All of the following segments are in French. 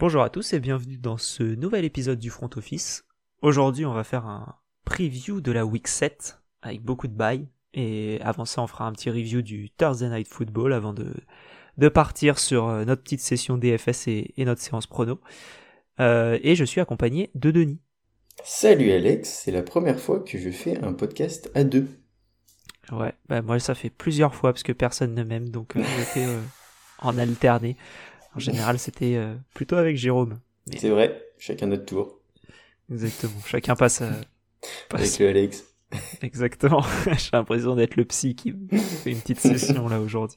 Bonjour à tous et bienvenue dans ce nouvel épisode du Front Office. Aujourd'hui, on va faire un preview de la Week 7 avec beaucoup de bails. Et avant ça, on fera un petit review du Thursday Night Football avant de, de partir sur euh, notre petite session DFS et, et notre séance prono. Euh, et je suis accompagné de Denis. Salut Alex, c'est la première fois que je fais un podcast à deux. Ouais, bah moi ça fait plusieurs fois parce que personne ne m'aime, donc euh, je fais euh, en alterné. En général, c'était euh, plutôt avec Jérôme. Mais- C'est vrai, chacun notre tour. Exactement. Chacun passe. euh, passe- Avec le Alex. Exactement. J'ai l'impression d'être le psy qui fait une petite session là aujourd'hui.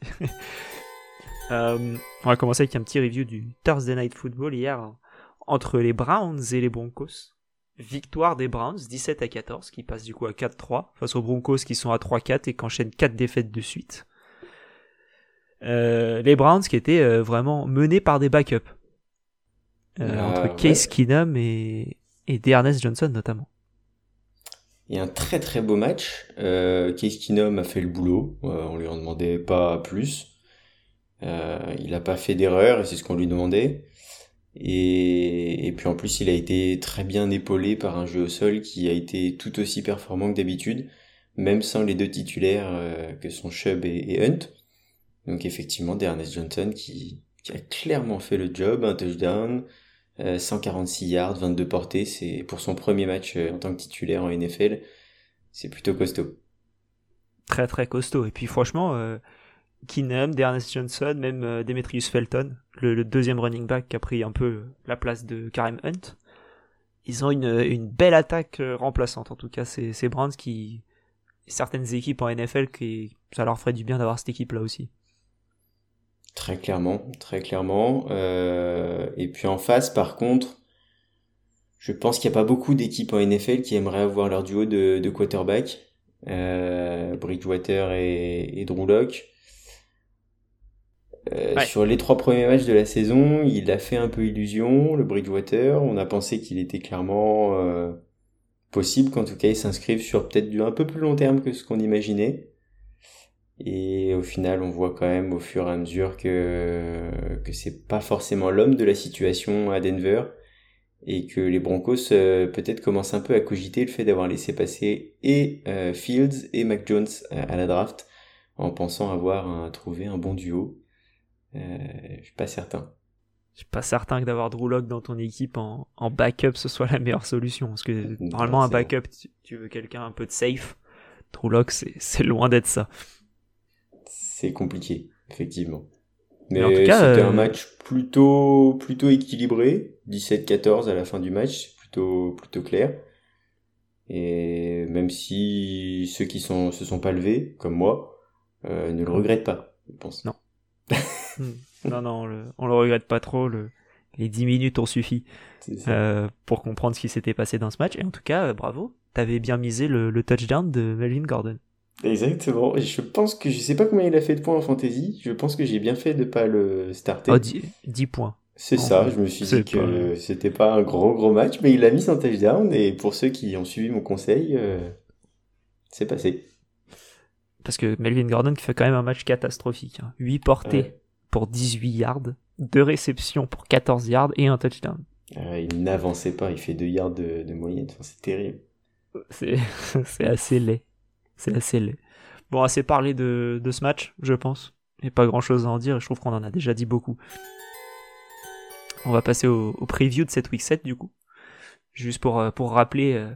Euh, on va commencer avec un petit review du Thursday Night Football hier hein, entre les Browns et les Broncos. Victoire des Browns 17 à 14 qui passe du coup à 4-3 face aux Broncos qui sont à 3-4 et qui enchaînent 4 défaites de suite. Euh, les Browns qui étaient euh, vraiment menés par des backups. Euh, Ah, entre ouais. Case Keenum et, et Dearness Johnson notamment. Et un très très beau match. Euh, Case Keenum a fait le boulot. Euh, on lui en demandait pas plus. Euh, il a pas fait d'erreur et c'est ce qu'on lui demandait. Et, et puis en plus, il a été très bien épaulé par un jeu au sol qui a été tout aussi performant que d'habitude, même sans les deux titulaires euh, que sont Chubb et, et Hunt. Donc effectivement, Ernest Johnson qui, a clairement fait le job, un touchdown, euh, 146 yards, 22 portées, c'est pour son premier match euh, en tant que titulaire en NFL, c'est plutôt costaud. très très costaud. Et puis franchement, euh, Keenum, Dearness Johnson, même euh, Demetrius Felton, le, deuxième running back qui a pris un peu la place de Kareem Hunt, ils ont une, belle attaque euh, remplaçante. En tout cas, c'est ces Browns qui certaines équipes en NFL qui ça leur ferait du bien d'avoir cette équipe là aussi. Très clairement, très clairement. Euh, et puis en face, par contre, je pense qu'il n'y a pas beaucoup d'équipes en NFL qui aimeraient avoir leur duo de, de quarterback, euh, Bridgewater et, et Drew Lock. Euh, Ouais. Sur les trois premiers matchs de la saison, il a fait un peu illusion, le Bridgewater. On a pensé qu'il était clairement euh, possible qu'en tout cas il s'inscrive sur peut-être du un peu plus long terme que ce qu'on imaginait. Et au final, on voit quand même au fur et à mesure que, que c'est pas forcément l'homme de la situation à Denver et que les Broncos euh, peut-être commencent un peu à cogiter le fait d'avoir laissé passer et euh, Fields et Mac Jones à, à la draft en pensant avoir un- trouvé un bon duo. Euh, je suis pas certain. Je suis pas certain que d'avoir Drew Lock dans ton équipe en, en backup ce soit la meilleure solution parce que normalement un backup tu, tu veux quelqu'un un peu de safe. Drew Lock c'est loin d'être ça. C'est compliqué, effectivement. Mais Mais, en tout cas, c'était euh, un match plutôt plutôt équilibré, 17-14 à la fin du match, c'est plutôt plutôt clair. Et même si ceux qui sont se sont pas levés, comme moi, euh, ne le regrettent pas, je pense. Non. Hmm. Non non, on le, on le regrette pas trop. Le, les 10 minutes ont suffi. Euh, pour comprendre ce qui s'était passé dans ce match. Et en tout cas, bravo, t'avais bien misé le, le touchdown de Melvin Gordon. Exactement. Je pense que je sais pas combien il a fait de points en fantasy. Je pense que j'ai bien fait de pas le starter. Oh, 10, 10 points. C'est ça, je me suis dit que pas- c'était pas un gros gros match, mais il a mis son touchdown et pour ceux qui ont suivi mon conseil, euh, c'est passé. Parce que Melvin Gordon fait quand même un match catastrophique. Hein. 8 portées Ouais. pour 18 yards, 2 réceptions pour 14 yards et un touchdown. Euh, il n'avançait pas, il fait 2 yards de, de moyenne, Enfin, c'est terrible. C'est assez laid. C'est laid. Bon, assez parlé de, ce match, je pense. Et pas grand chose à en dire, je trouve qu'on en a déjà dit beaucoup. On va passer au, preview de cette week 7 du coup. Juste pour, euh, pour rappeler euh,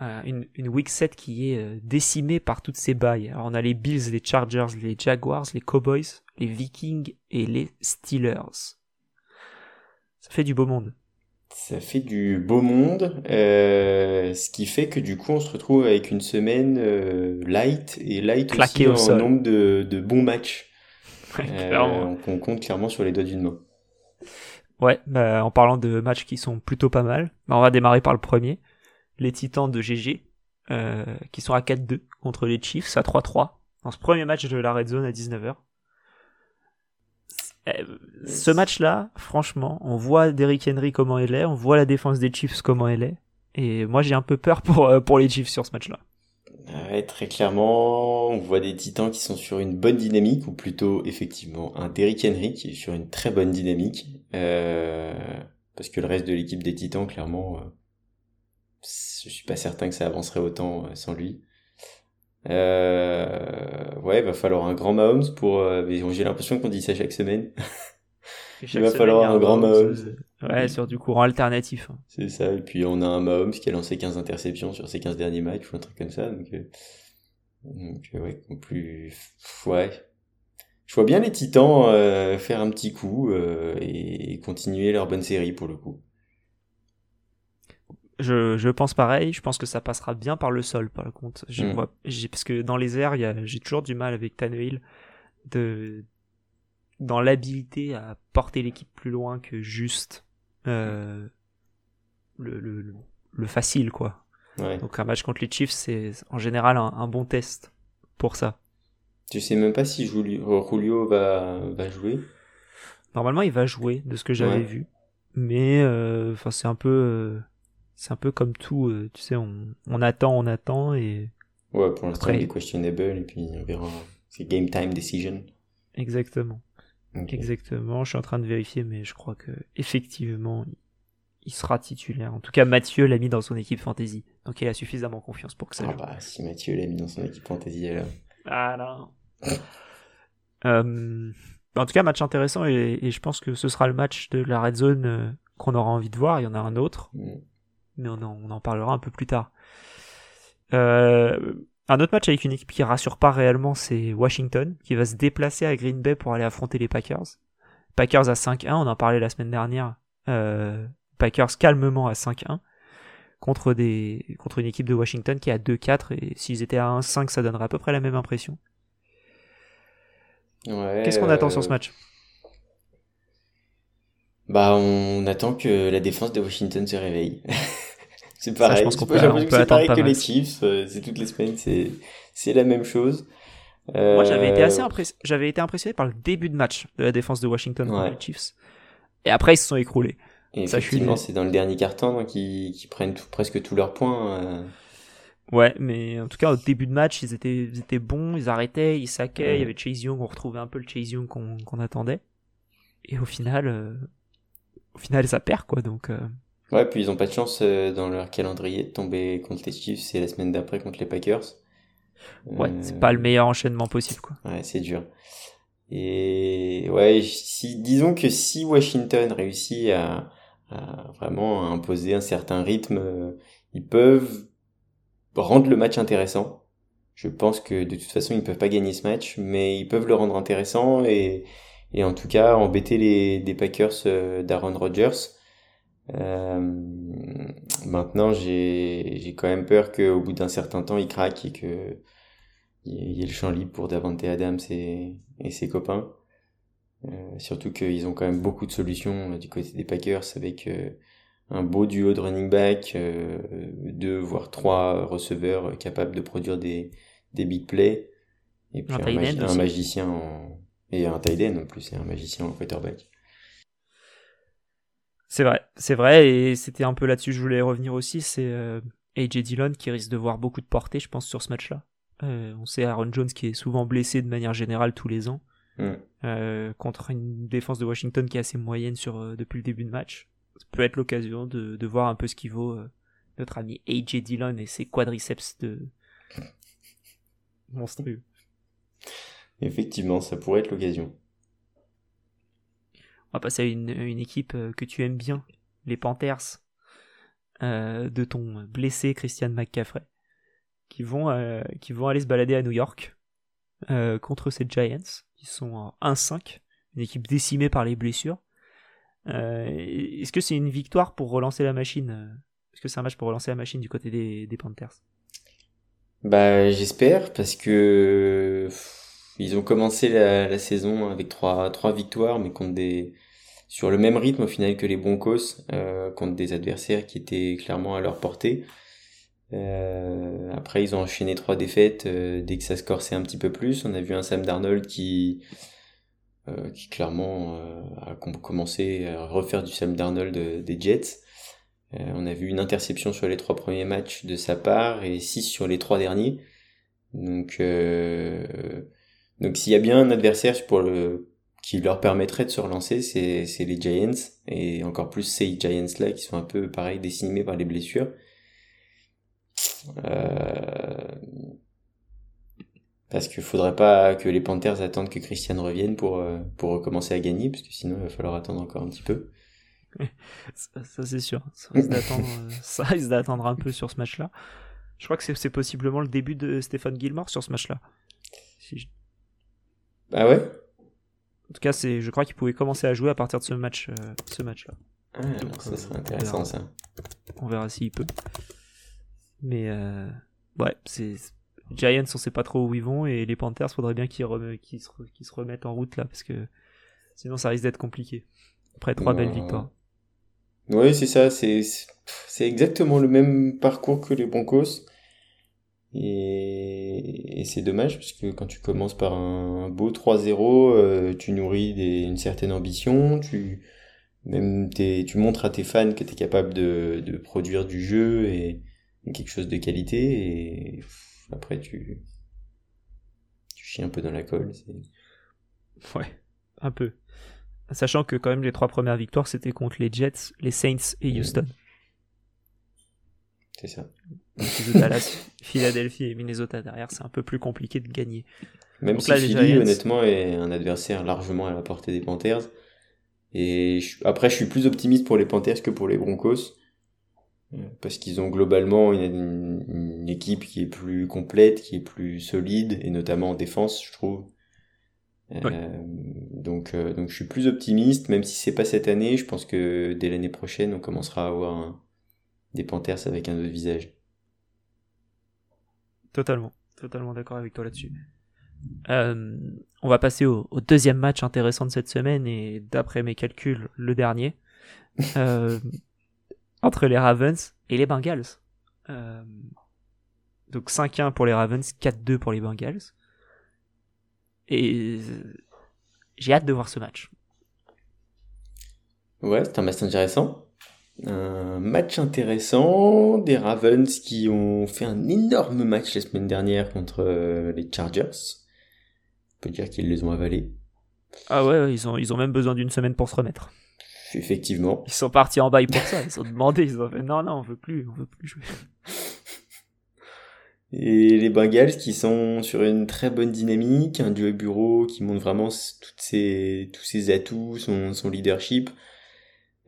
euh, une, week 7 qui est décimée par toutes ces bails. Alors on a les Bills, les Chargers, les Jaguars, les Cowboys, les Vikings et les Steelers. Ça fait du beau monde. Ça fait du beau monde, euh, ce qui fait que du coup on se retrouve avec une semaine euh, light et light Claqué aussi au en nombre de, de bons matchs. Ouais, Euh, on compte clairement sur les doigts d'une main. Ouais, bah, en parlant de matchs qui sont plutôt pas mal, bah, on va démarrer par le premier. Les Titans de GG, qui sont à 4-2 contre les Chiefs à 3-3 dans ce premier match de la Red Zone à 19h. Euh, Ce match-là, franchement, on voit Derrick Henry comment il est, on voit la défense des Chiefs comment elle est, et moi j'ai un peu peur pour, euh, pour les Chiefs sur ce match-là. Ouais, très clairement, on voit des Titans qui sont sur une bonne dynamique, ou plutôt effectivement un Derrick Henry qui est sur une très bonne dynamique, euh, parce que le reste de l'équipe des Titans, clairement, euh, je suis pas certain que ça avancerait autant sans lui. Euh, ouais, va falloir un grand Mahomes pour. Euh, j'ai l'impression qu'on dit ça chaque semaine. Il va falloir un grand Mahomes. Ouais, sur du courant alternatif. Hein. C'est ça. Et puis on a un Mahomes qui a lancé 15 interceptions sur ses 15 derniers matchs ou un truc comme ça. Donc, euh, donc ouais, plus. Ouais. Je vois bien les Titans euh, faire un petit coup euh, et continuer leur bonne série pour le coup. Je, je pense pareil. Je pense que ça passera bien par le sol, par contre. Je mm. vois, parce que dans les airs, j'ai toujours du mal avec Tannehill de dans l'habilité à porter l'équipe plus loin que juste euh, le, le, le, facile, quoi. Ouais. Donc un match contre les Chiefs, c'est en général un, bon test pour ça. Tu sais même pas si Julio va, va jouer Normalement, il va jouer, de ce que j'avais vu. Mais euh, enfin, c'est un peu, euh, c'est un peu comme tout. Euh, tu sais, on, on, attend, on attend et. Ouais, pour l'instant, il est questionable et puis on verra. C'est game time decision. Exactement. Exactement, je suis en train de vérifier, mais je crois que effectivement, il sera titulaire. En tout cas, Mathieu l'a mis dans son équipe fantasy, donc il a suffisamment confiance pour que ça. Ah bah, si Mathieu l'a mis dans son équipe fantasy, alors. Ah non. euh, en tout cas, match intéressant et, et, je pense que ce sera le match de la red zone euh, qu'on aura envie de voir. Il y en a un autre, mm. Mais on en, on en, parlera un peu plus tard. Euh, un autre match avec une équipe qui rassure pas réellement, c'est Washington, qui va se déplacer à Green Bay pour aller affronter les Packers. Packers à 5-1, on en parlait la semaine dernière. Euh, Packers calmement à 5-1 contre des contre une équipe de Washington qui est à 2-4 et s'ils étaient à 1-5 ça donnerait à peu près la même impression. Qu'est-ce qu'on attend sur ce euh, match? Bah on attend que la défense de Washington se réveille. C'est pareil. je pense qu'on peut, pareil que les Chiefs. Euh, c'est toutes les semaines, c'est c'est la même chose. Moi, j'avais été assez impressionné. J'avais été impressionné par le début de match de la défense de Washington contre les Chiefs. Et après, ils se sont écroulés. Et effectivement, c'est dans le dernier carton qu'ils qui prennent presque tous leurs points. Euh. Ouais, mais en tout cas, au début de match, ils étaient, ils étaient bons, ils arrêtaient, ils sackaient. Il y avait Chase Young, on retrouvait un peu le Chase Young qu'on attendait. Et au final, euh, au final, ça perd, quoi. Donc, Ouais, puis ils ont pas de chance euh, dans leur calendrier de tomber contre les Chiefs, c'est la semaine d'après contre les Packers. Ouais, c'est euh, pas le meilleur enchaînement possible, quoi. Ouais, c'est dur. Et ouais, si, disons que si Washington réussit à, à vraiment imposer un certain rythme, euh, ils peuvent rendre le match intéressant. Je pense que de toute façon, ils peuvent pas gagner ce match, mais ils peuvent le rendre intéressant et, et en tout cas embêter les, les Packers d'Aaron Rodgers. Euh, maintenant, j'ai quand même peur qu'au bout d'un certain temps, il craque et que il y ait le champ libre pour Davante Adams et, et ses copains. Euh, surtout qu'ils ont quand même beaucoup de solutions euh, du côté des Packers avec euh, un beau duo de running back, euh, deux voire trois receveurs capables de produire des, des big plays, et puis un, un, magicien en... et un tight end en plus, et un magicien en quarterback. C'est vrai, c'est vrai, et c'était un peu là-dessus que je voulais revenir aussi, c'est euh, AJ Dillon qui risque de voir beaucoup de portée, je pense, sur ce match-là. Euh, on sait Aaron Jones qui est souvent blessé de manière générale tous les ans, mm. euh, contre une défense de Washington qui est assez moyenne sur, depuis le début de match. Ça peut être l'occasion de, de, voir un peu ce qu'il vaut notre ami AJ Dillon et ses quadriceps de monstrueux. Effectivement, ça pourrait être l'occasion. Passer à une, équipe euh, que tu aimes bien, les Panthers, euh, de ton blessé Christian McCaffrey, qui vont, euh, qui vont aller se balader à New York contre ces Giants, qui sont 1-5, une équipe décimée par les blessures. Est-ce que c'est une victoire pour relancer la machine Est-ce que c'est un match pour relancer la machine du côté des, des Panthers? Bah j'espère parce que ils ont commencé la, la, saison avec trois, trois victoires, mais contre des, sur le même rythme au final que les Broncos, euh, contre des adversaires qui étaient clairement à leur portée. Euh, après, ils ont enchaîné trois défaites euh, dès que ça se corsait un petit peu plus. On a vu un Sam Darnold qui, euh, qui clairement euh, a commencé à refaire du Sam Darnold des Jets. on a vu une interception sur les trois premiers matchs de sa part et six sur les trois derniers. Donc, euh, donc s'il y a bien un adversaire pour le, qui leur permettrait de se relancer, c'est, c'est les Giants. Et encore plus ces Giants-là qui sont un peu, pareil, décimés par les blessures. Euh, parce qu'il faudrait pas que les Panthers attendent que Christian revienne pour, euh, pour recommencer à gagner, parce que sinon il va falloir attendre encore un petit peu. ça, c'est sûr. Ça risque, d'attendre, euh, ça risque d'attendre un peu sur ce match-là. Je crois que c'est, possiblement le début de Stéphane Gilmore sur ce match-là. Si Ah ouais? En tout cas, c'est, je crois qu'il pouvait commencer à jouer à partir de ce, match, euh, ce match-là. Ah, Donc, ça serait intéressant ça. On verra s'il peut. Mais ouais, c'est Giants, on sait pas trop où ils vont, et les Panthers, faudrait bien qu'ils se, remettent en route là, parce que sinon ça risque d'être compliqué. Après trois belles victoires. Oui, c'est ça, c'est, exactement le même parcours que les Broncos. Et, c'est dommage, parce que quand tu commences par un beau 3-0, euh, tu nourris une certaine ambition, tu, même tu montres à tes fans que tu es capable de, de produire du jeu et quelque chose de qualité, et après, tu, tu chies un peu dans la colle. Ouais, un peu. Sachant que quand même les trois premières victoires c'était contre les Jets, les Saints et. Houston. C'est ça. Dallas, Philadelphie et Minnesota derrière, c'est un peu plus compliqué de gagner. Même si Philly, honnêtement, est un adversaire largement à la portée des Panthers. Et après, je suis plus optimiste pour les Panthers que pour les Broncos parce qu'ils ont globalement une, équipe qui est plus complète, qui est plus solide, et notamment en défense, je trouve. Euh, donc, euh, donc je suis plus optimiste, même si c'est pas cette année. Je pense que dès l'année prochaine, on commencera à avoir des Panthers avec un autre visage. Totalement, totalement d'accord avec toi là-dessus. Euh, on va passer au, au, deuxième match intéressant de cette semaine et d'après mes calculs, le dernier. Euh, entre les Ravens et les Bengals. Euh, donc 5-1 pour les Ravens, 4-2 pour les Bengals. Et j'ai hâte de voir ce match. Ouais, c'est un match intéressant. Un match intéressant des Ravens qui ont fait un énorme match la semaine dernière contre euh, les Chargers. On peut dire qu'ils les ont avalés. Ah ouais, ils ont, ils ont même besoin d'une semaine pour se remettre. Effectivement. Ils sont partis en bail pour ça. Ils ont demandé, ils ont fait non, non, on veut plus, on veut plus jouer. Et les Bengals qui sont sur une très bonne dynamique, un duo bureau qui montre vraiment toutes ses, tous ses atouts, son, son leadership,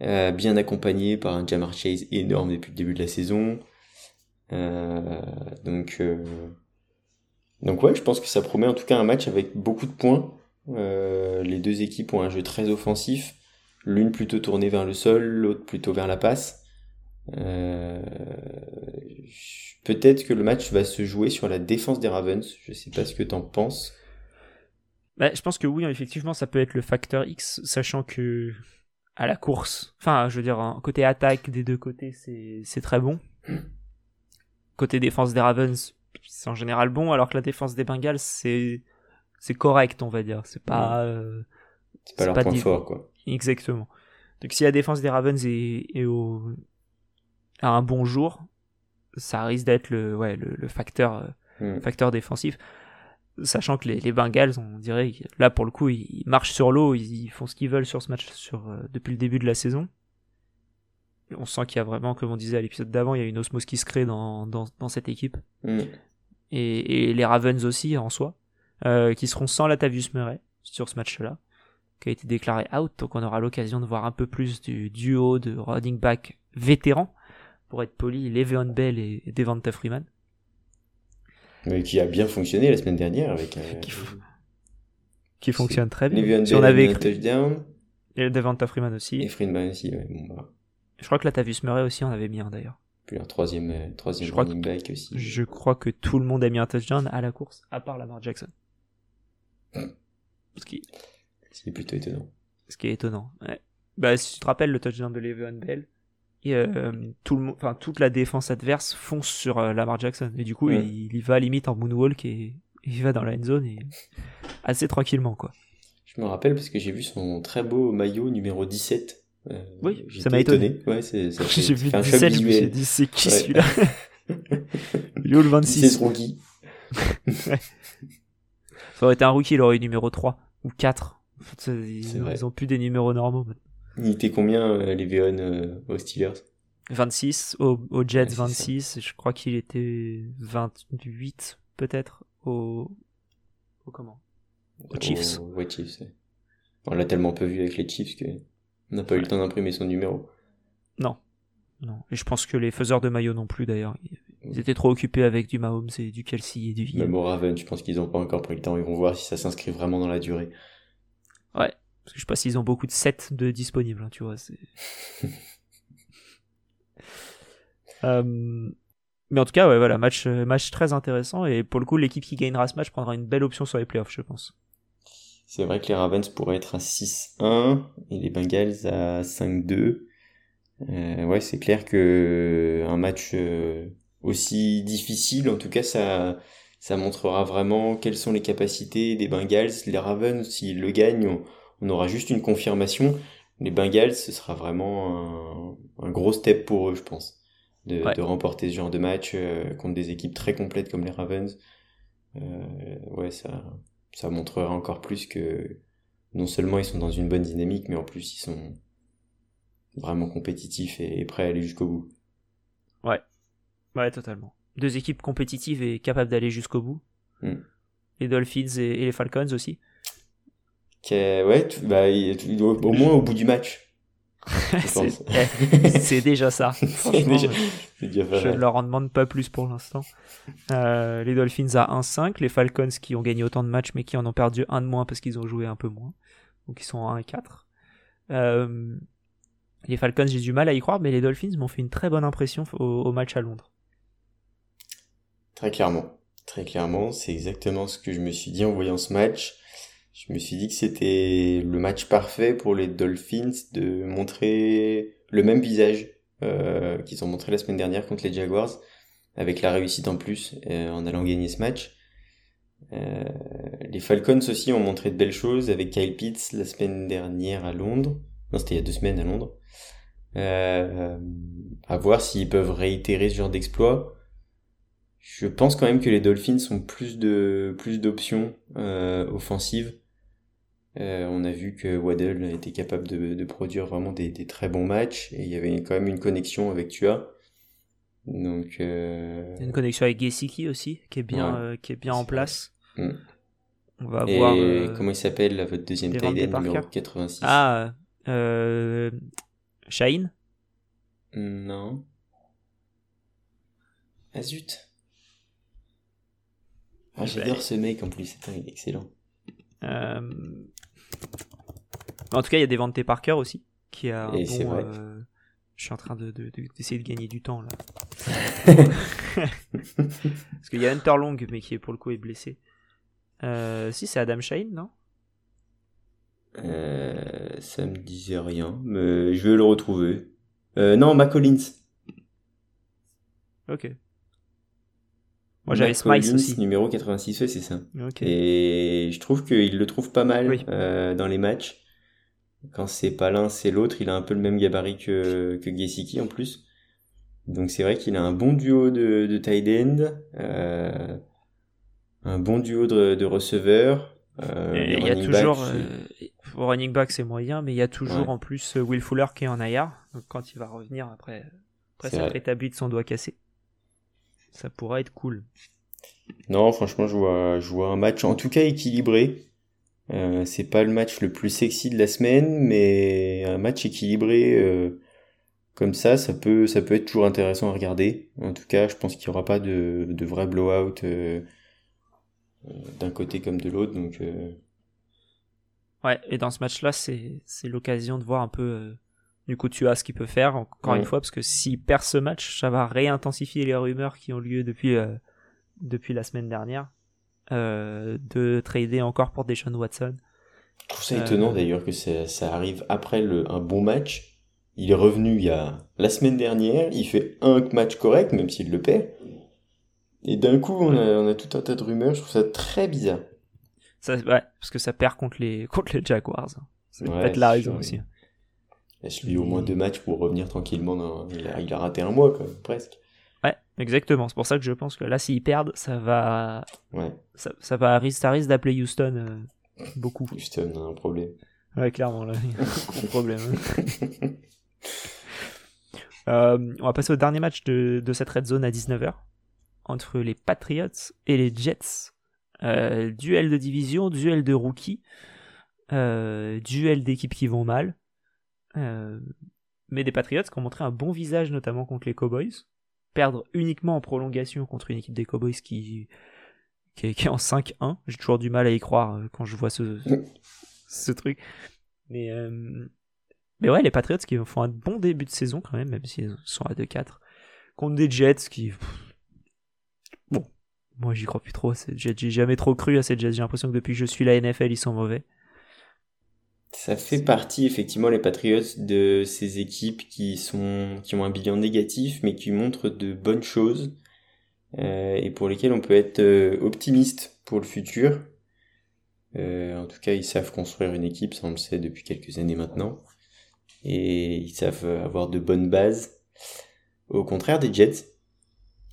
euh, bien accompagné par un Jamar Chase énorme depuis le début de la saison. Euh, donc, euh, donc ouais, je pense que ça promet en tout cas un match avec beaucoup de points. Les deux équipes ont un jeu très offensif l'une plutôt tournée vers le sol, l'autre plutôt vers la passe. Peut-être que le match va se jouer sur la défense des Ravens. Je sais pas ce que t'en penses. Bah, je pense que oui, effectivement, ça peut être le facteur X, sachant que à la course, enfin, je veux dire, côté attaque des deux côtés, c'est très bon. Côté défense des Ravens, c'est en général bon, alors que la défense des Bengals, c'est c'est correct, on va dire. C'est pas. Euh, c'est pas leur point fort, quoi. Exactement. Donc si la défense des Ravens est, au, à un bon jour, ça risque d'être le, ouais, le, facteur, euh, hmm. facteur défensif. Sachant que les, les, Bengals, on dirait, là pour le coup, ils, marchent sur l'eau, ils, font ce qu'ils veulent sur ce match sur, euh, depuis le début de la saison. on sent qu'il y a vraiment, comme on disait à l'épisode d'avant, il y a une osmose qui se crée dans, dans, dans cette équipe. Hmm. Et, et, les Ravens aussi en soi, euh, qui seront sans Latavius Murray sur ce match-là qui a été déclaré out, donc on aura l'occasion de voir un peu plus du duo de running back vétérans, pour être poli, Le'Veon Bell et Devonta Freeman. Mais qui a bien fonctionné la semaine dernière avec un... qui, qui fonctionne très bien. Si on avait un touchdown. Et Devonta Freeman aussi. Et Freeman aussi, ouais. Bon, bah. Je crois que là, Tavius Murray aussi en avait mis un d'ailleurs. Puis un troisième, euh, troisième running back aussi. Je crois que tout le monde a mis un touchdown à la course, à part Lamar Jackson. Ce qui ce qui est plutôt étonnant. Ce qui est étonnant, ouais. Bah, si tu te rappelles le touchdown de Le'Veon Bell, et, euh, tout le, enfin, toute la défense adverse fonce sur euh, Lamar Jackson. Et du coup, il, y va limite en moonwalk et, il va dans la end zone et assez tranquillement, quoi. Je me rappelle parce que j'ai vu son très beau maillot numéro 17. Euh, oui, ça m'a étonné. Ouais, c'est, j'ai vu 17, je me suis dit, c'est qui celui-là? Il est où le 26? C'est Ça aurait été un rookie, il aurait eu numéro 3 ou 4. ils, ils ont plus des numéros normaux. Il était combien, euh, Le'Veon euh, aux Steelers? 26, aux, Jets 26, je crois qu'il était 28 peut-être au, au comment? Aux Chiefs. ouais, Chiefs. On l'a tellement peu vu avec les Chiefs que on n'a pas eu le temps d'imprimer son numéro. Non. Non. Et je pense que les faiseurs de maillot non plus d'ailleurs. Ils étaient trop occupés avec du Mahomes et du Kelsey et du Hill. Même au Raven, je pense qu'ils n'ont pas encore pris le temps. Ils vont voir si ça s'inscrit vraiment dans la durée. Parce que je sais pas s'ils ont beaucoup de sets de disponibles, hein, tu vois. euh, mais en tout cas, ouais, voilà, match, euh, match très intéressant. Et pour le coup, l'équipe qui gagnera ce match prendra une belle option sur les playoffs, je pense. C'est vrai que les Ravens pourraient être à 6-1 et les Bengals à 5-2. Euh, ouais, c'est clair que un match aussi difficile, en tout cas, ça, ça montrera vraiment quelles sont les capacités des Bengals. Les Ravens, s'ils le gagnent, on, aura juste une confirmation. Les Bengals, ce sera vraiment un, gros step pour eux, je pense, de, de remporter ce genre de match euh, contre des équipes très complètes comme les Ravens. Euh, ouais, ça, ça montrera encore plus que non seulement ils sont dans une bonne dynamique, mais en plus ils sont vraiment compétitifs et, prêts à aller jusqu'au bout. Ouais, ouais, totalement. Deux équipes compétitives et capables d'aller jusqu'au bout. Hmm. Les Dolphins et, les Falcons aussi. Ouais, bah, au moins au bout du match. Eh, c'est déjà ça. déjà, je ne leur en demande pas plus pour l'instant. Euh, les Dolphins à 1-5, les Falcons qui ont gagné autant de matchs mais qui en ont perdu un de moins parce qu'ils ont joué un peu moins. Donc ils sont à 1-4. Euh, les Falcons, j'ai du mal à y croire, mais les Dolphins m'ont fait une très bonne impression au, match à Londres. Très clairement. Très clairement, c'est exactement ce que je me suis dit en voyant ce match. Je me suis dit que c'était le match parfait pour les Dolphins de montrer le même visage euh, qu'ils ont montré la semaine dernière contre les Jaguars, avec la réussite en plus euh, en allant gagner ce match. Euh, les Falcons aussi ont montré de belles choses avec Kyle Pitts la semaine dernière à Londres. Non, c'était il y a deux semaines à Londres. À voir s'ils peuvent réitérer ce genre d'exploit. Je pense quand même que les Dolphins ont plus de plus d'options euh, offensives. Euh, on a vu que Waddle était capable de, de produire vraiment des, des, très bons matchs et il y avait quand même une connexion avec Tua. Donc euh... une connexion avec Gesicki aussi qui est bien qui est bien en place. Mm. On va et voir. Comment il s'appelle votre deuxième tight numéro 86 Ah euh, Shine Non. Ah zut. Ah, j'adore ce mec en plus, il est excellent. Euh... En tout cas, il y a des Devante Parker aussi, qui a un bon, euh... Je suis en train de, d'essayer de, de, gagner du temps là. Parce qu'il y a Hunter Long, mais qui pour le coup est blessé. Euh, si, c'est Adam Shine, non? Ça me disait rien, mais je vais le retrouver. Non, McCollins. Ok. Moi j'avais Smice aussi. numéro 86, c'est ça. Et je trouve qu'il le trouve pas mal euh, dans les matchs. Quand c'est pas l'un, c'est l'autre. Il a un peu le même gabarit que, que Gesicki en plus. Donc c'est vrai qu'il a un bon duo de, de tight end, euh, un bon duo de, de receveurs. Euh, il y a toujours, running back c'est moyen, mais il y a toujours en plus Will Fuller qui est en IR. Donc quand il va revenir après, après s'être rétabli de son doigt cassé, ça pourra être cool. Non, franchement, je vois, je vois un match en tout cas équilibré. Euh, c'est pas le match le plus sexy de la semaine, mais un match équilibré euh, comme ça, ça peut, ça peut être toujours intéressant à regarder. En tout cas, je pense qu'il n'y aura pas de, de vrai blowout euh, d'un côté comme de l'autre, donc Ouais, et dans ce match-là, c'est, c'est l'occasion de voir un peu euh, du coup tu as ce qu'il peut faire, encore une fois, parce que s'il perd ce match, ça va réintensifier les rumeurs qui ont lieu depuis, euh, depuis la semaine dernière euh, de trader encore pour Deshaun Watson. Je trouve ça étonnant d'ailleurs que ça, ça arrive après le, un bon match. Il est revenu il y a la semaine dernière, il fait un match correct, même s'il le perd. Et d'un coup, on a, on a tout un tas de rumeurs, je trouve ça très bizarre. Ça, ouais, parce que ça perd contre les, contre les Jaguars. C'est peut-être la raison aussi. Laisse-lui au moins deux matchs pour revenir tranquillement. Il, a, il, a, raté un mois, quand même, presque. Ouais, Exactement, c'est pour ça que je pense que là, s'ils perdent, ça va. Ouais. Ça, ça va ça risque d'appeler Houston euh, beaucoup. Houston a un problème. Ouais, clairement, là, il y a un problème. Euh, on va passer au dernier match de, de cette red zone à 19h entre les Patriots et les Jets. Euh, duel de division, duel de rookies, euh, duel d'équipes qui vont mal. Euh, mais des Patriots qui ont montré un bon visage, notamment contre les Cowboys. Perdre uniquement en prolongation contre une équipe des Cowboys qui, qui, est, qui est en 5-1. J'ai toujours du mal à y croire euh, quand je vois ce, ce truc. Mais, euh, mais ouais, les Patriots qui font un bon début de saison quand même, même s'ils sont à 2-4. Contre des Jets qui. Bon, moi j'y crois plus trop. J'ai jamais trop cru à ces Jets. J'ai l'impression que depuis que je suis la NFL, ils sont mauvais. Ça fait partie effectivement les Patriots de ces équipes qui sont qui ont un bilan négatif mais qui montrent de bonnes choses euh, et pour lesquelles on peut être euh, optimiste pour le futur. Euh, en tout cas, ils savent construire une équipe, ça on le sait depuis quelques années maintenant, et ils savent avoir de bonnes bases. Au contraire des Jets,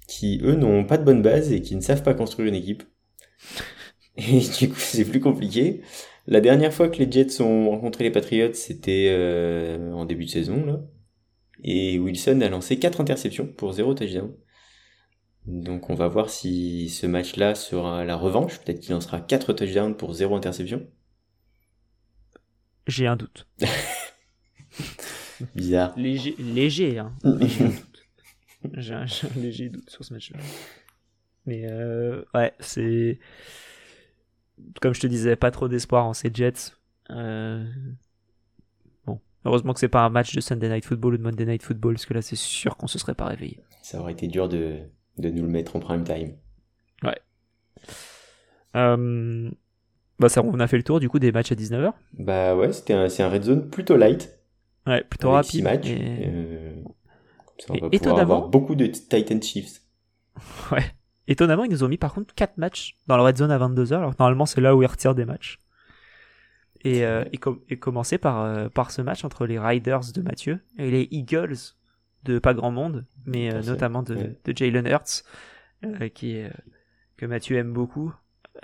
qui eux n'ont pas de bonnes bases et qui ne savent pas construire une équipe. Et du coup, c'est plus compliqué. La dernière fois que les Jets ont rencontré les Patriots, c'était euh, en début de saison, là. Et Wilson a lancé 4 interceptions pour 0 touchdown. Donc on va voir si ce match-là sera la revanche. Peut-être qu'il lancera 4 touchdowns pour 0 interception. J'ai un doute. Bizarre. Léger, léger, hein. J'ai un, un, léger doute sur ce match-là. Mais euh, ouais, c'est comme je te disais, pas trop d'espoir en ces Jets. Euh... Bon, heureusement que c'est pas un match de Sunday Night Football ou de Monday Night Football, parce que là, c'est sûr qu'on se serait pas réveillé. Ça aurait été dur de, de nous le mettre en prime time. Ouais. Euh... Bah, ça, on a fait le tour du coup des matchs à 19h. Bah ouais, c'était un, c'est un red zone plutôt light. Ouais, plutôt rapide. Six matchs. Et... Euh, ça, on Et va étonnamment- pouvoir avoir beaucoup de Titan Chiefs. Ouais. Étonnamment, ils nous ont mis par contre 4 matchs dans la red zone à 22h, alors que normalement c'est là où ils retirent des matchs. Et, euh, et, com- et commencer par, euh, par ce match entre les Riders de Mathieu et les Eagles de pas grand monde, mais euh, notamment de, Ouais. de Jalen Hurts, euh, qui est, euh, que Mathieu aime beaucoup.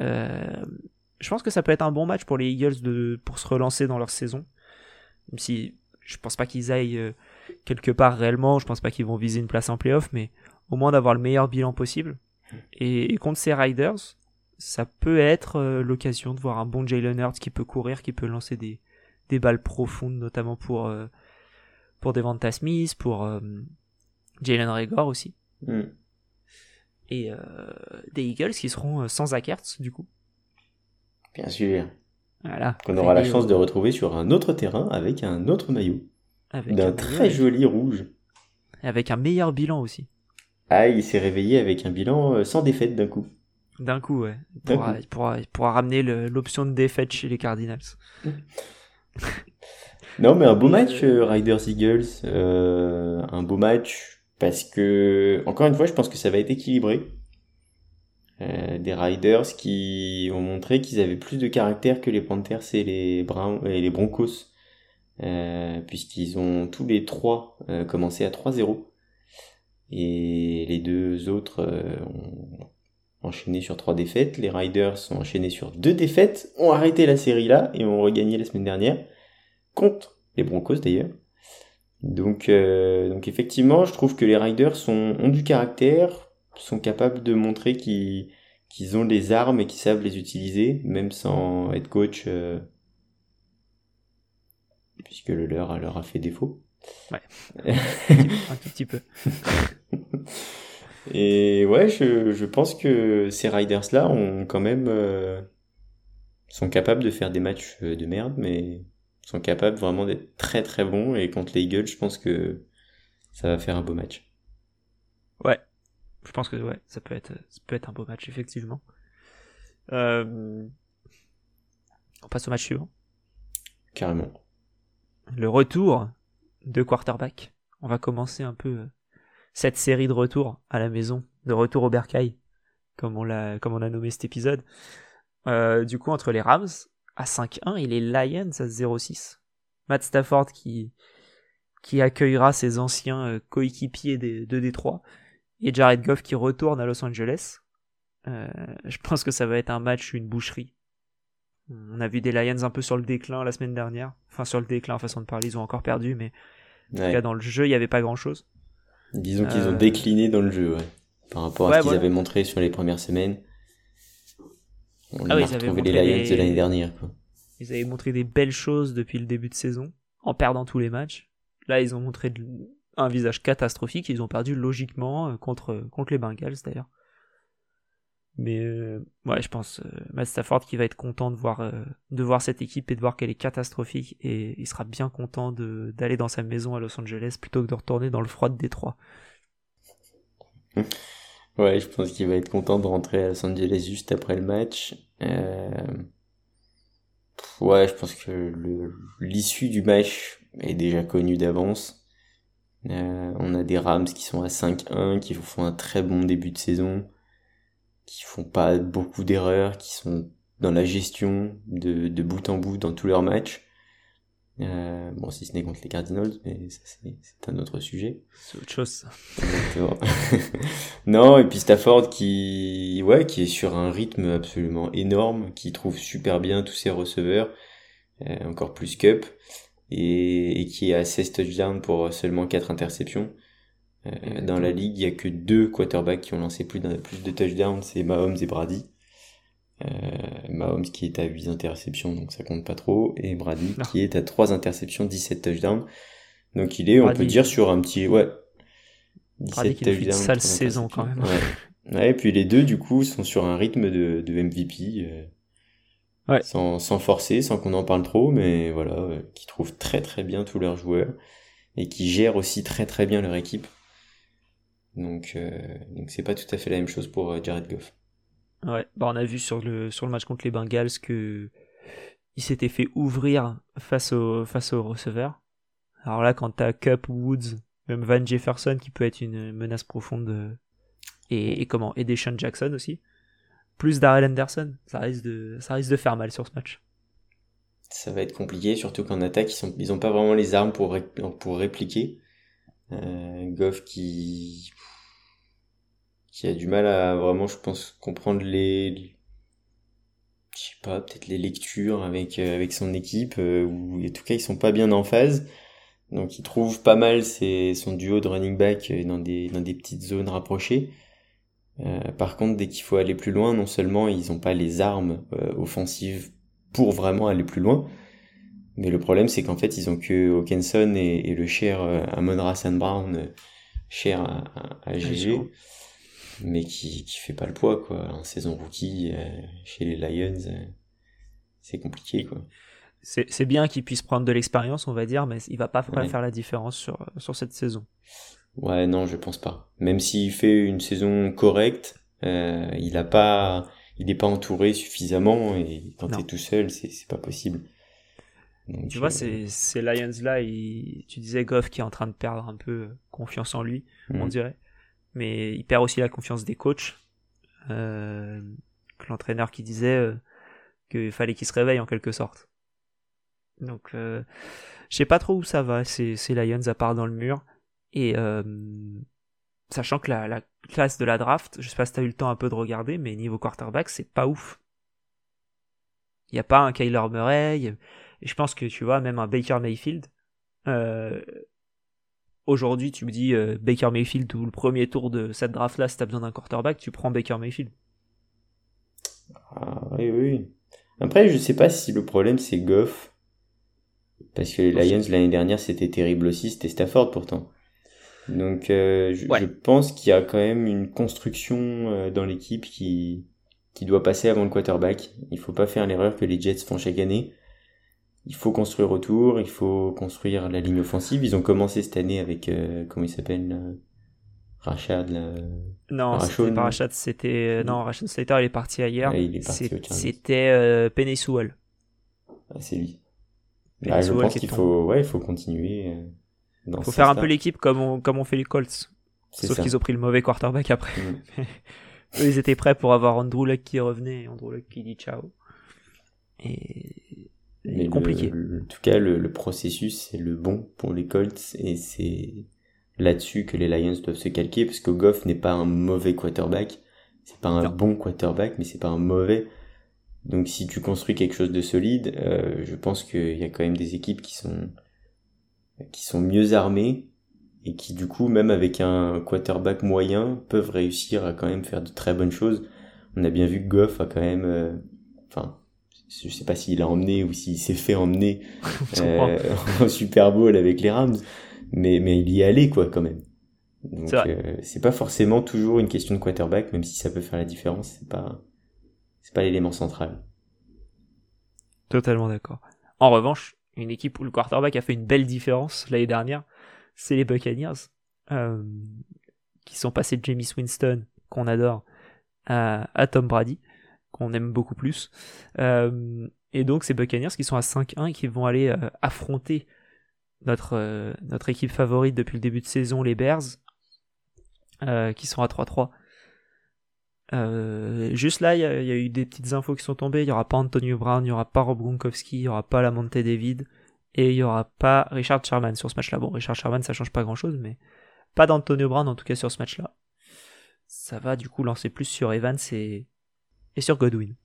Euh, je pense que ça peut être un bon match pour les Eagles de, pour se relancer dans leur saison. Même si je pense pas qu'ils aillent quelque part réellement, je pense pas qu'ils vont viser une place en playoff, mais au moins d'avoir le meilleur bilan possible. Et, et contre ces Riders, ça peut être euh, l'occasion de voir un bon Jalen Hurts qui peut courir, qui peut lancer des, des balles profondes, notamment pour, euh, pour Devonta Smith, pour euh, Jalen Rigor aussi. Hmm. Et euh, des Eagles qui seront sans Zach Ertz, du coup. Bien sûr. Voilà. Qu'on aura la chance de retrouver sur un autre terrain avec un autre maillot. D'un un très joli rouge. Avec un meilleur bilan aussi. Ah, il s'est réveillé avec un bilan euh, sans défaite d'un coup. D'un coup, ouais. Il pourra, coup. il pourra, il pourra ramener l'option de défaite chez les Cardinals. Non, mais un beau Et, match, euh, euh, Riders Eagles. Euh, un beau match parce que, encore une fois, je pense que ça va être équilibré. Euh, des Riders qui ont montré qu'ils avaient plus de caractère que les Panthers et les, Browns, et les Broncos. Euh, puisqu'ils ont tous les trois euh, commencé à 3-0. Et les deux autres euh, ont enchaîné sur trois défaites. Les Riders ont enchaîné sur deux défaites, ont arrêté la série là et ont regagné la semaine dernière contre les Broncos d'ailleurs. Donc, euh, donc effectivement, je trouve que les Riders sont, ont du caractère, sont capables de montrer qu'ils qu'ils ont les armes et qu'ils savent les utiliser, même sans être coach, euh, puisque le leur leur a fait défaut. Un tout petit peu. Et ouais, je, je pense que ces Riders-là ont quand même euh, sont capables de faire des matchs euh, de merde, mais sont capables vraiment d'être très très bons. Et contre les Eagles, je pense que ça va faire un beau match. Ouais. Je pense que ouais, ça peut être, ça peut être un beau match, effectivement. Euh, On passe au match suivant. Carrément. Le retour de quarterback. On va commencer un peu euh, cette série de retours à la maison, de retour au bercail, comme on l'a, comme on a nommé cet épisode. Euh, du coup, entre les Rams à 5-1 et les Lions à 0-6. Matt Stafford qui, qui accueillera ses anciens euh, coéquipiers de, Détroit et Jared Goff qui retourne à Los Angeles. Je pense que ça va être un match, une boucherie. On a vu des Lions un peu sur le déclin la semaine dernière. Enfin, sur le déclin, façon de parler, ils ont encore perdu, mais en tout cas, dans le jeu, il n'y avait pas grand chose. Disons qu'ils ont décliné dans le jeu, ouais. Par rapport à ce qu'ils avaient montré sur les premières semaines. On ah a retrouvé les Lions de l'année dernière, quoi. Ils avaient montré des belles choses depuis le début de saison, en perdant tous les matchs. Là, ils ont montré un visage catastrophique. Ils ont perdu logiquement euh, contre, contre les Bengals, d'ailleurs. Mais euh, ouais, je pense euh, Matt Stafford qui va être content de voir, de voir cette équipe et de voir qu'elle est catastrophique. Et il sera bien content d'aller dans sa maison à Los Angeles plutôt que de retourner dans le froid de Détroit. Ouais, je pense qu'il va être content de rentrer à Los Angeles juste après le match. Euh... Ouais, je pense que l'issue du match est déjà connue d'avance. Euh, on a des Rams qui sont à 5-1, qui font un très bon début de saison, qui font pas beaucoup d'erreurs, qui sont dans la gestion de, de bout en bout dans tous leurs matchs. Euh, bon, si ce n'est contre les Cardinals, mais c'est un autre sujet. C'est autre chose. non, et puis Stafford qui, ouais, qui est sur un rythme absolument énorme, qui trouve super bien tous ses receveurs, euh, encore plus Cup, et, et, qui a 16 touchdowns pour seulement 4 interceptions. Euh, dans la ligue, il y a que deux quarterbacks qui ont lancé plus, plus de touchdowns, c'est Mahomes et Brady. Euh, Mahomes qui est à 8 interceptions, donc ça compte pas trop, et Brady qui est à 3 interceptions, 17 touchdowns. Donc il est, on peut dire, sur un petit... Ouais. 17 touchdowns. Une sale saison quand même. Ouais. et puis les deux, du coup, sont sur un rythme de, de MVP. Euh, ouais. sans, sans forcer, sans qu'on en parle trop, mais voilà, euh, qui trouvent très très bien tous leurs joueurs et qui gèrent aussi très très bien leur équipe. Donc euh, donc c'est pas tout à fait la même chose pour euh, Jared Goff. Ouais, bah on a vu sur le, sur le match contre les Bengals que il s'était fait ouvrir face au, face au receveur. Alors là, quand t'as Cup, Woods, même Van Jefferson qui peut être une menace profonde et, et comment, et Deshaun Jackson aussi, plus Darrell Anderson, ça risque de, ça risque de faire mal sur ce match. Ça va être compliqué, surtout qu'en attaque, ils sont, ils ont pas vraiment les armes pour, pour répliquer. Euh, Goff qui, a du mal à vraiment, je pense, comprendre les, je sais pas, peut-être les lectures avec euh, son équipe, euh, ou en tout cas ils sont pas bien en phase. Donc il trouve pas mal son duo de running back dans des petites zones rapprochées. Par contre, dès qu'il faut aller plus loin, non seulement ils ont pas les armes offensives pour vraiment aller plus loin, mais le problème c'est qu'en fait ils ont que Hawkinson et, et le cher Amon Rassan Brown cher à, à, à GG mais qui qui fait pas le poids quoi. En saison rookie euh, chez les Lions euh, c'est compliqué quoi. C'est bien qu'il puisse prendre de l'expérience on va dire mais il va pas faire la différence sur sur cette saison. Ouais non je pense pas. Même s'il fait une saison correcte euh, il a pas il n'est pas entouré suffisamment et quand t'es tout seul c'est c'est pas possible tu vois, ces, ces Lions-là, tu disais Goff qui est en train de perdre un peu confiance en lui, on mm. dirait mais il perd aussi la confiance des coachs. Euh, l'entraîneur qui disait euh, qu'il fallait qu'il se réveille en quelque sorte. Donc, euh, je sais pas trop où ça va, ces, ces Lions à part dans le mur. Et euh, sachant que la, la, classe de la draft, je sais pas si t'as eu le temps un peu de regarder, mais niveau quarterback, c'est pas ouf. Il n'y a pas un Kyler Murray, et je pense que tu vois, même un Baker Mayfield, euh, Aujourd'hui, tu me dis euh, Baker Mayfield ou le premier tour de cette draft-là, si t'as besoin d'un quarterback, tu prends Baker Mayfield. Ah, oui, oui. Après, je sais pas si le problème c'est Goff. Parce que les Lions l'année dernière c'était terrible aussi, c'était Stafford pourtant. Donc euh, je, je, pense qu'il y a quand même une construction dans l'équipe qui, qui doit passer avant le quarterback. Il faut pas faire l'erreur que les Jets font chaque année il faut construire autour, il faut construire la ligne offensive. Ils ont commencé cette année avec euh, comment il s'appelle Rachad Non, c'était pas Rachad, c'était euh, non Rachad Slater, il est parti ailleurs. c'était euh, Penny Sewell. Ah, c'est lui. Ah, je pense qu'il faut ouais, il faut continuer. Euh, il faut faire un peu l'équipe comme on comme on fait les Colts. Sauf qu'ils ont pris le mauvais quarterback après. Mm. Eux, ils étaient prêts pour avoir Andrew Luck qui revenait et Andrew Luck qui dit ciao. Et compliqué. en tout cas, le, processus c'est le bon pour les Colts et c'est là-dessus que les Lions doivent se calquer, parce que Goff n'est pas un mauvais quarterback, c'est pas un bon quarterback, mais c'est pas un mauvais. Donc si tu construis quelque chose de solide, euh, je pense qu'il y a quand même des équipes qui sont qui sont mieux armées et qui du coup même avec un quarterback moyen peuvent réussir à quand même faire de très bonnes choses. On a bien vu que Goff a quand même, euh, enfin je sais pas s'il a emmené ou s'il s'est fait emmener euh, en Super Bowl avec les Rams, mais mais il y est allé quoi quand même. Donc euh, c'est pas forcément toujours une question de quarterback, même si ça peut faire la différence. C'est pas c'est pas l'élément central. Totalement d'accord. En revanche, une équipe où le quarterback a fait une belle différence l'année dernière, c'est les Buccaneers, euh, qui sont passés de Jamie Winston, qu'on adore, à, à, Tom Brady, qu'on aime beaucoup plus. Euh, et donc ces Buccaneers qui sont à 5-1 et qui vont aller euh, affronter notre, euh, notre équipe favorite depuis le début de saison, les Bears, qui sont à 3-3. Euh, juste là, il y, a eu des petites infos qui sont tombées. Il y aura pas Antonio Brown, il y aura pas Rob Gronkowski, il y aura pas Lamonte David et il y aura pas Richard Sherman sur ce match-là. Bon, Richard Sherman, ça change pas grand-chose, mais pas d'Antonio Brown en tout cas sur ce match-là. Ça va du coup lancer plus sur Evans et, et sur Godwin.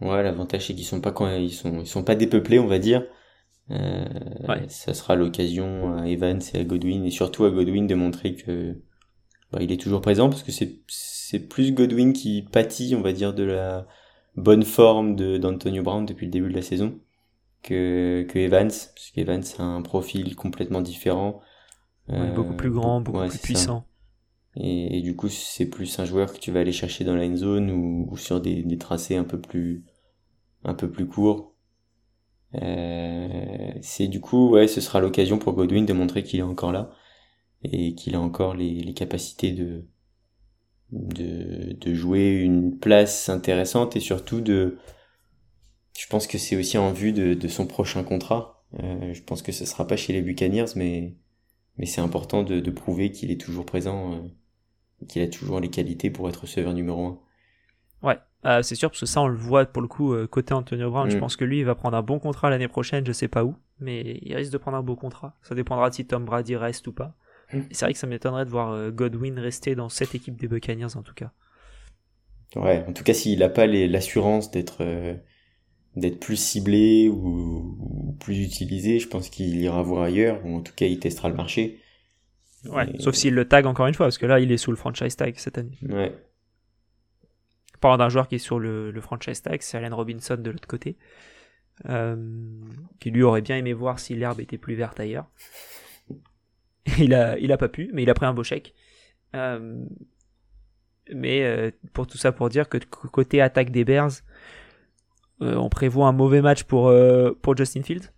Ouais, l'avantage c'est qu'ils sont pas quand ils sont ils sont pas dépeuplés, on va dire. Euh, ouais. Ça sera l'occasion à Evans et à Godwin et surtout à Godwin de montrer que bah, il est toujours présent parce que c'est c'est plus Godwin qui pâtit, on va dire, de la bonne forme de d'Antonio Brown depuis le début de la saison que, que Evans, parce qu'Evans a un profil complètement différent. Ouais, beaucoup plus grand, beaucoup ouais, plus puissant. Et, du coup, c'est plus un joueur que tu vas aller chercher dans la end zone ou, sur des, tracés un peu plus, un peu plus courts. Euh, c'est du coup, ouais, ce sera l'occasion pour Godwin de montrer qu'il est encore là et qu'il a encore les, les capacités de, de, de jouer une place intéressante et surtout de, je pense que c'est aussi en vue de, de son prochain contrat. Euh, je pense que ce sera pas chez les Buccaneers, mais, mais c'est important de, de prouver qu'il est toujours présent, euh, qu'il a toujours les qualités pour être receveur numéro un. Ouais, euh, c'est sûr, parce que ça, on le voit pour le coup euh, côté Antonio Brown. Mm. Je pense que lui, il va prendre un bon contrat l'année prochaine, je sais pas où, mais il risque de prendre un beau contrat. Ça dépendra si Tom Brady reste ou pas. Mm. C'est vrai que ça m'étonnerait de voir euh, Godwin rester dans cette équipe des Buccaneers en tout cas. Ouais, en tout cas, s'il a pas l'assurance d'être d'être plus ciblé ou, ou, plus utilisé, je pense qu'il ira voir ailleurs, ou en tout cas, il testera le marché. Ouais, Et... sauf s'il le tag encore une fois, parce que là, il est sous le franchise tag cette année. Ouais. Parlant d'un joueur qui est sur le, le franchise tag, c'est Allen Robinson de l'autre côté, euh, qui lui aurait bien aimé voir si l'herbe était plus verte ailleurs. il a, il a pas pu, mais il a pris un beau chèque. Euh, mais euh, pour tout ça, pour dire que côté attaque des Bears, euh, on prévoit un mauvais match pour, euh, pour Justin Field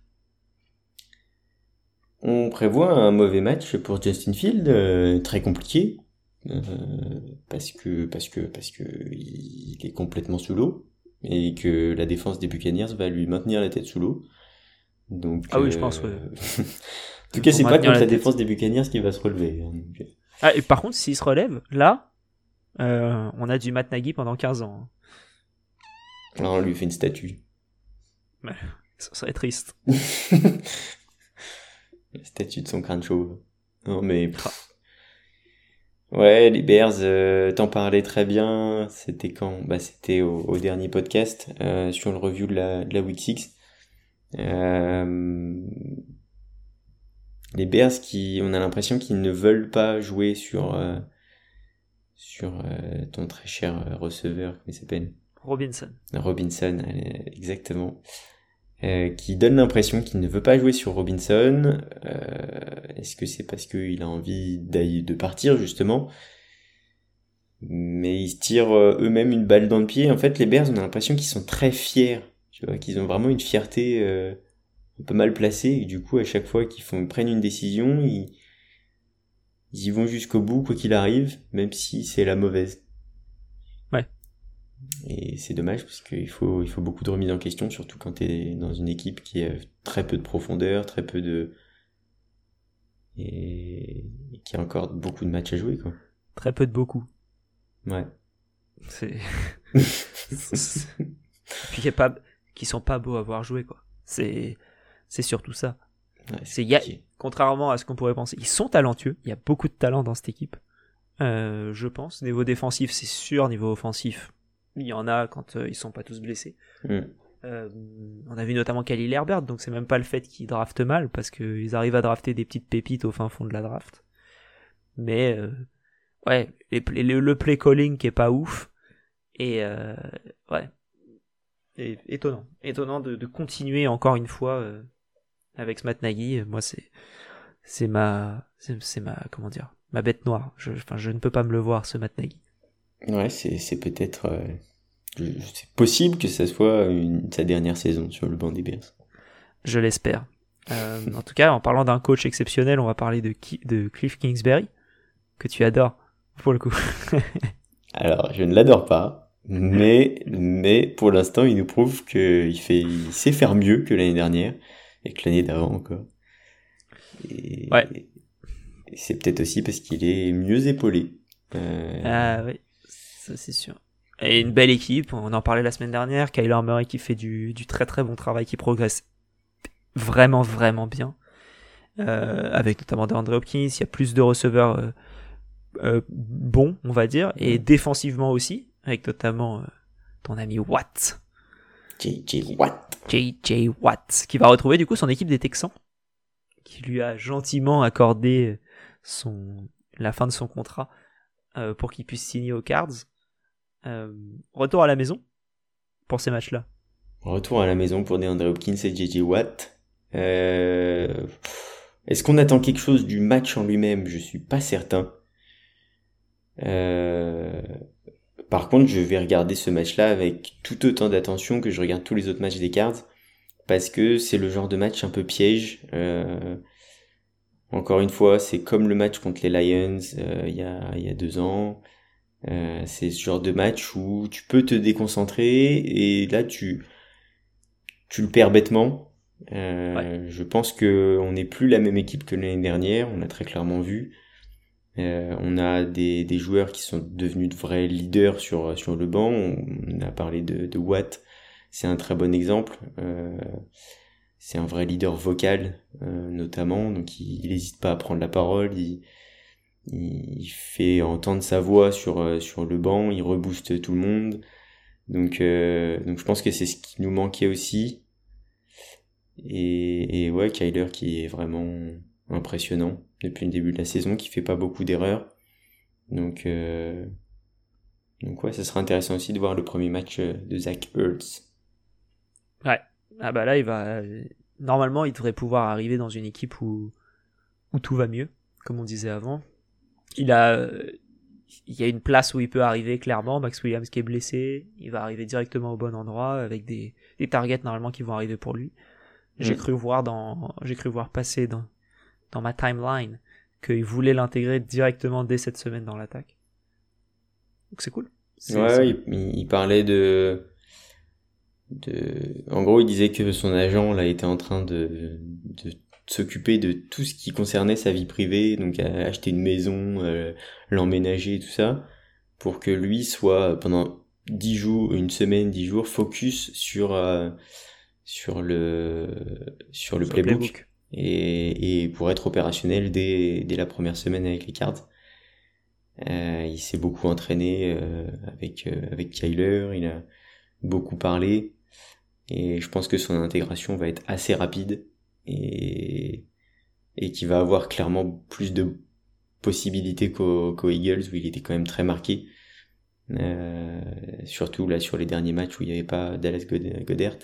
On prévoit un mauvais match pour Justin Field, euh, très compliqué, parce que parce que parce que il est complètement sous l'eau et que la défense des Buccaneers va lui maintenir la tête sous l'eau. Donc ah oui, je pense. Ouais. En tout cas, c'est pas contre la, la défense des Buccaneers qui va se relever. hein, Ah, et par contre, s'il se relève, là, euh, on a du Matt Nagy pendant 15 ans. Là, on lui fait une statue. Ouais, ça serait triste. La statue de son crâne chauve. Non, mais... Ouais, les Bears, euh, t'en parlais très bien. C'était quand? Bah, c'était au, au, dernier podcast euh, sur le review de la, de la Week 6. Euh, les Bears qui, on a l'impression qu'ils ne veulent pas jouer sur sur ton très cher receveur, comment il s'appelle? Robinson. Robinson, exactement. Euh, qui donne l'impression qu'il ne veut pas jouer sur Robinson. Est-ce que c'est parce qu'il a envie de partir justement? Mais ils se tirent eux-mêmes une balle dans le pied. En fait, les Bears, on a l'impression qu'ils sont très fiers. Tu vois, qu'ils ont vraiment une fierté un peu mal placé et du coup à chaque fois qu'ils font prennent une décision ils, y vont jusqu'au bout quoi qu'il arrive même si c'est la mauvaise et c'est dommage parce qu'il faut il faut beaucoup de remise en question surtout quand tu es dans une équipe qui a très peu de profondeur très peu de et, et qui a encore beaucoup de matchs à jouer quoi très peu de beaucoup ouais c'est puis a pas qui sont pas beaux à voir jouer quoi c'est c'est surtout ça. c'est y a, contrairement à ce qu'on pourrait penser, ils sont talentueux. Il y a beaucoup de talent dans cette équipe. Euh, je pense. Niveau défensif, c'est sûr. Niveau offensif, il y en a quand euh, ils sont pas tous blessés. Mm. Euh, on a vu notamment Khalil Herbert, donc c'est même pas le fait qu'ils draftent mal, parce qu'ils arrivent à drafter des petites pépites au fin fond de la draft. Mais euh, ouais, le play calling qui est pas ouf, et euh, ouais, et, étonnant, étonnant de, de, continuer encore une fois euh, avec ce Matt Nagy. Moi, c'est c'est ma c'est ma comment dire ma bête noire. Je, enfin, je ne peux pas me le voir ce Matt Nagy. Ouais, c'est peut-être euh, c'est possible que ça soit une, sa dernière saison sur le banc des Bears. Je l'espère. Euh, en tout cas, en parlant d'un coach exceptionnel, on va parler de, de Cliff Kingsbury, que tu adores, pour le coup. Alors, je ne l'adore pas, mais, mais pour l'instant, il nous prouve qu'il fait, il sait faire mieux que l'année dernière, et que l'année d'avant encore. Et, ouais. et c'est peut-être aussi parce qu'il est mieux épaulé. Euh... Ah oui, ça c'est sûr. Et une belle équipe, on en parlait la semaine dernière, Kyler Murray qui fait du, du très très bon travail, qui progresse vraiment vraiment bien. Euh, avec notamment DeAndre Hopkins, il y a plus de receveurs euh, euh, bons, on va dire, et défensivement aussi, avec notamment euh, ton ami Watt. JJ Watt. JJ Watt, qui va retrouver du coup son équipe des Texans, qui lui a gentiment accordé son la fin de son contrat euh, pour qu'il puisse signer aux Cards. Euh, retour à la maison pour ces matchs-là. Retour à la maison pour DeAndre Hopkins et JJ Watt. Euh... Est-ce qu'on attend quelque chose du match en lui-même? Je suis pas certain. Euh... Par contre, je vais regarder ce match-là avec tout autant d'attention que je regarde tous les autres matchs des Cards, parce que c'est le genre de match un peu piège. Encore une fois, c'est comme le match contre les Lions il y a deux ans. Euh, c'est ce genre de match où tu peux te déconcentrer et là tu tu le perds bêtement. Euh, Ouais. Je pense que on n'est plus la même équipe que l'année dernière, on l'a très clairement vu. Euh, on a des, des joueurs qui sont devenus de vrais leaders sur sur le banc. On a parlé de, de Watt, c'est un très bon exemple. Euh, c'est un vrai leader vocal euh, notamment, donc il n'hésite pas à prendre la parole. Il, il fait entendre sa voix sur euh, sur le banc, il rebooste tout le monde. Donc euh, donc je pense que c'est ce qui nous manquait aussi. Et, et ouais, Kyler qui est vraiment impressionnant depuis le début de la saison, qui fait pas beaucoup d'erreurs. Donc euh, donc ouais, ça sera intéressant aussi de voir le premier match euh, de Zach Ertz. Ah bah là, il va normalement, il devrait pouvoir arriver dans une équipe où où tout va mieux, comme on disait avant. Il a il y a une place où il peut arriver clairement. Max Williams qui est blessé, il va arriver directement au bon endroit avec des, des targets normalement qui vont arriver pour lui. J'ai Mm. cru voir dans j'ai cru voir passer dans dans ma timeline qu'il voulait l'intégrer directement dès cette semaine dans l'attaque. Donc c'est cool. Ouais, il, il parlait de, de, en gros, il disait que son agent là était en train de, de s'occuper de tout ce qui concernait sa vie privée, donc acheter une maison, euh, l'emménager et tout ça, pour que lui soit pendant dix jours, une semaine, dix jours, focus sur euh, sur le sur le sur playbook, playbook. et, et pour être opérationnel dès dès la première semaine avec les cards. Euh, il s'est beaucoup entraîné euh, avec euh, avec Kyler, il a beaucoup parlé et je pense que son intégration va être assez rapide et et qu'il va avoir clairement plus de possibilités qu'au qu'aux Eagles où il était quand même très marqué. Euh, surtout là sur les derniers matchs où il n'y avait pas Dallas God- Goddard.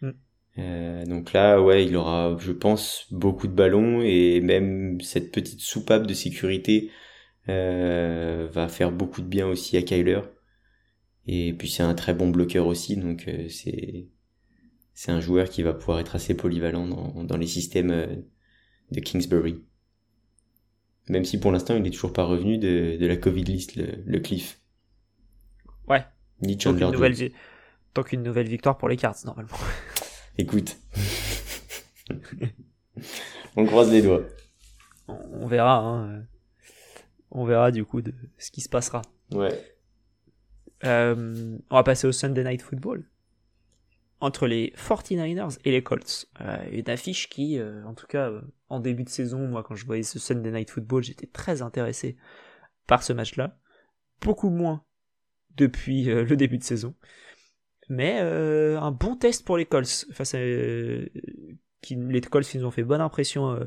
Mm. Euh, donc là, ouais, il aura, je pense, beaucoup de ballons et même cette petite soupape de sécurité euh, va faire beaucoup de bien aussi à Kyler. Et puis c'est un très bon bloqueur aussi, donc c'est c'est un joueur qui va pouvoir être assez polyvalent dans, dans les systèmes euh, de Kingsbury. Même si pour l'instant il n'est toujours pas revenu de, de la Covid list, le, le Cliff. Ouais. Ni Tant Chandler nouvelle, tant qu'une nouvelle victoire pour les Cards normalement. Écoute. On croise les doigts. On, verra. Hein. On verra du coup de ce qui se passera. Ouais. Euh, on va passer au Sunday Night Football. Entre les 49ers et les Colts. une affiche qui, en tout cas, en début de saison, moi quand je voyais ce Sunday Night Football, j'étais très intéressé par ce match-là. Beaucoup moins depuis le début de saison. Mais un bon test pour les Colts. Face à, qui, les Colts qui nous ont fait bonne impression